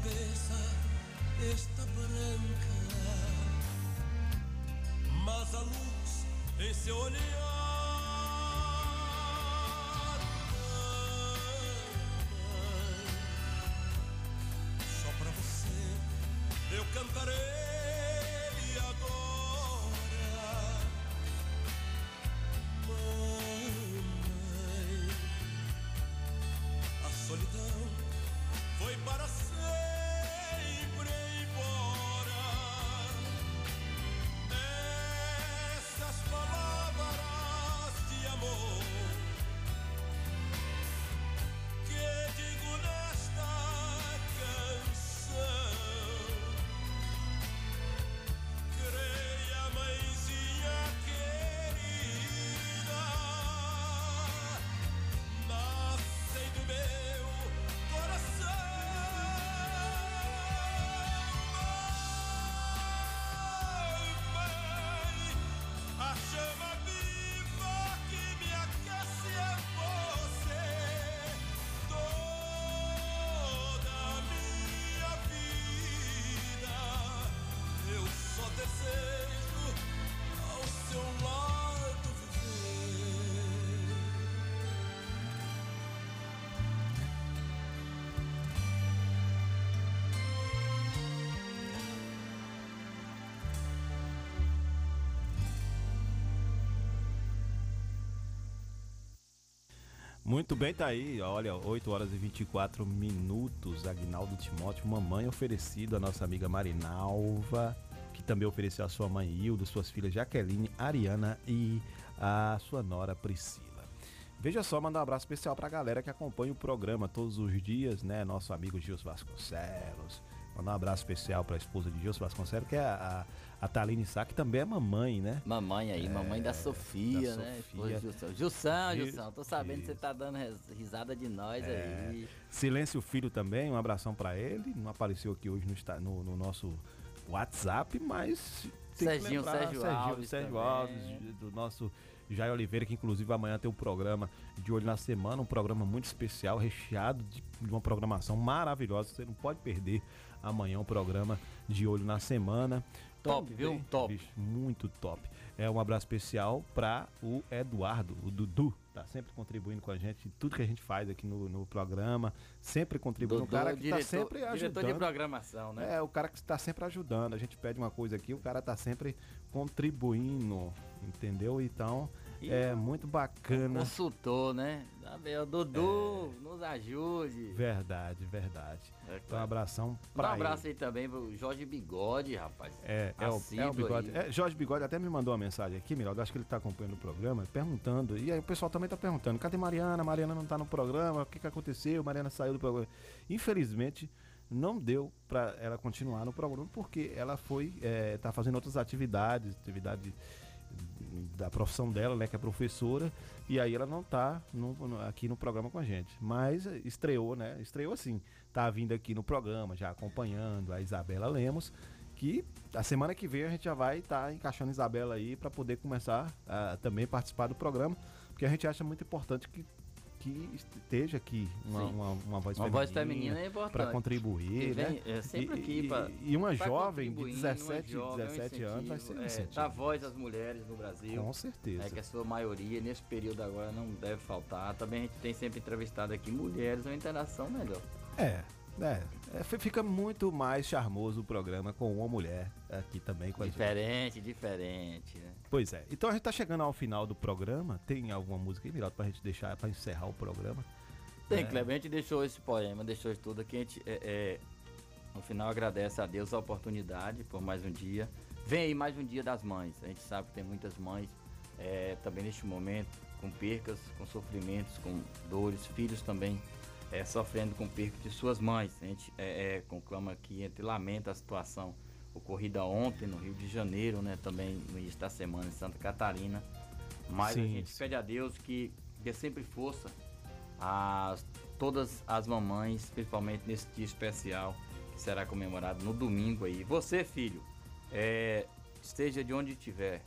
Sua cabeça está branca, mas a luz em seu olhar. Muito bem, tá aí. Olha, 8 horas e 24 minutos. Agnaldo Timóteo, mamãe oferecido à nossa amiga Marinalva, que também ofereceu a sua mãe Hilda, suas filhas Jaqueline, Ariana e a sua nora Priscila. Veja só, mandar um abraço especial pra galera que acompanha o programa todos os dias, né? Nosso amigo Gilson Vasconcelos. Mandar um abraço especial pra esposa de Gilson Vasconcelos, que é a, a, a Taline Sá, que também é mamãe, né? Mamãe aí, mamãe da É, Sofia, da né? Sofia. Gilson, Gilson, Gil- Gilson, tô sabendo que você tá dando risada de nós É. aí. Silêncio Filho também, um abração pra ele. Não apareceu aqui hoje no, no- no nosso WhatsApp, mas. tem que Serginho, lembrar, Sérgio Alves Sérgio. Alves, do nosso Jair Oliveira, que inclusive amanhã tem um programa de olho na semana, um programa muito especial, recheado de, uma programação maravilhosa. Você não pode perder amanhã um programa de olho na semana. Top, viu? Top. muito top. É um abraço especial para o Eduardo, o Dudu. Tá sempre contribuindo com a gente tudo que a gente faz aqui no, no programa. Sempre contribuindo. Dudu, o cara que diretor- tá sempre ajudando. diretor de programação, né? É, o cara que está sempre ajudando. A gente pede uma coisa aqui, o cara tá sempre contribuindo. Entendeu? Então, E é muito bacana. Consultor, né? Tá Dudu, nos ajude. Verdade, verdade. Então, um abração Dá um pra abraço ele. aí também pro Jorge Bigode, rapaz. É, é o, é o Bigode. aí. É, Jorge Bigode até me mandou uma mensagem aqui, Miraldo. Acho que ele tá acompanhando o programa, perguntando. E aí o pessoal também tá perguntando: cadê Mariana? Mariana não tá no programa, o que, que aconteceu? Mariana saiu do programa. Infelizmente, não deu pra ela continuar no programa, porque ela foi. É, tá fazendo outras atividades, atividade da profissão dela, né, que é professora, e aí ela não tá no- no- aqui no programa com a gente. Mas estreou, né? Estreou assim. Tá vindo aqui no programa, já acompanhando a Isabela Lemos, que a semana que vem a gente já vai estar encaixando a Isabela aí para poder começar a também participar do programa, porque a gente acha muito importante que que esteja aqui uma, uma, uma voz Uma feminina, voz feminina é importante. para contribuir, E vem- né? é sempre E- aqui pra- e uma jovem de contribuir, uma 17, jovem, é um 17 anos vai ser um é. Dar voz às mulheres no Brasil. Com certeza. É que a sua maioria, nesse período agora, não deve faltar. Também a gente tem sempre entrevistado aqui mulheres, uma interação melhor. É, é, é, fi- fica muito mais charmoso o programa com uma mulher aqui também com a gente. Diferente, diferente, né? Pois é. Então a gente tá chegando ao final do programa. Tem alguma música aí, Miraldo, pra gente deixar, pra encerrar o programa? Tem, É. Kleber, a gente deixou esse poema, deixou isso tudo aqui. A gente, é, é, no final, agradece a Deus a oportunidade por mais um dia. Vem aí mais um dia das mães. A gente sabe que tem muitas mães é, também neste momento com percas, com sofrimentos, com dores, filhos também é, sofrendo com perca de suas mães. A gente é, é, conclama aqui, a gente lamenta a situação ocorrida ontem no Rio de Janeiro, né? Também no início da semana em Santa Catarina. Mas Sim, a gente sim. pede a Deus que dê sempre força a todas as mamães, principalmente nesse dia especial que será comemorado no domingo aí. Você, filho, é, esteja de onde estiver,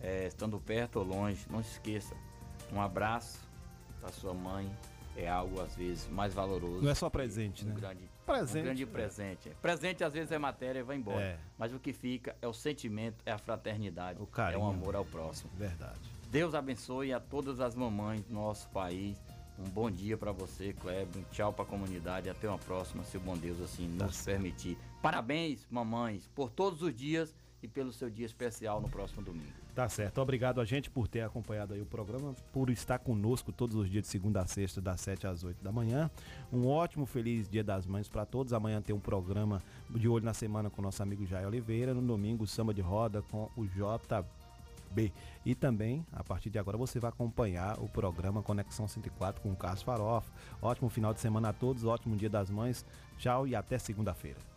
é, estando perto ou longe, não se esqueça. Um abraço para sua mãe é algo às vezes mais valoroso. Não é só presente, um né? Grande, Presente, Um grande presente. Presente às vezes é matéria e vai embora. É. Mas o que fica é o sentimento, é a fraternidade, carinho. é o amor ao próximo. Verdade. Deus abençoe a todas as mamães do nosso país. Um bom dia para você, Kleber. Um tchau para a comunidade. Até uma próxima, se o bom Deus assim nos permitir. Parabéns, mamães, por todos os dias e pelo seu dia especial no próximo domingo. Tá certo. Obrigado a gente por ter acompanhado aí o programa, por estar conosco todos os dias de segunda a sexta, das 7 às 8 da manhã. Um ótimo, feliz Dia das Mães para todos. Amanhã tem um programa de olho na semana com o nosso amigo Jair Oliveira. No domingo, samba de roda com o JB. E também, a partir de agora, você vai acompanhar o programa Conexão 104 com o Carlos Farofa. Ótimo final de semana a todos, ótimo Dia das Mães. Tchau e até segunda-feira.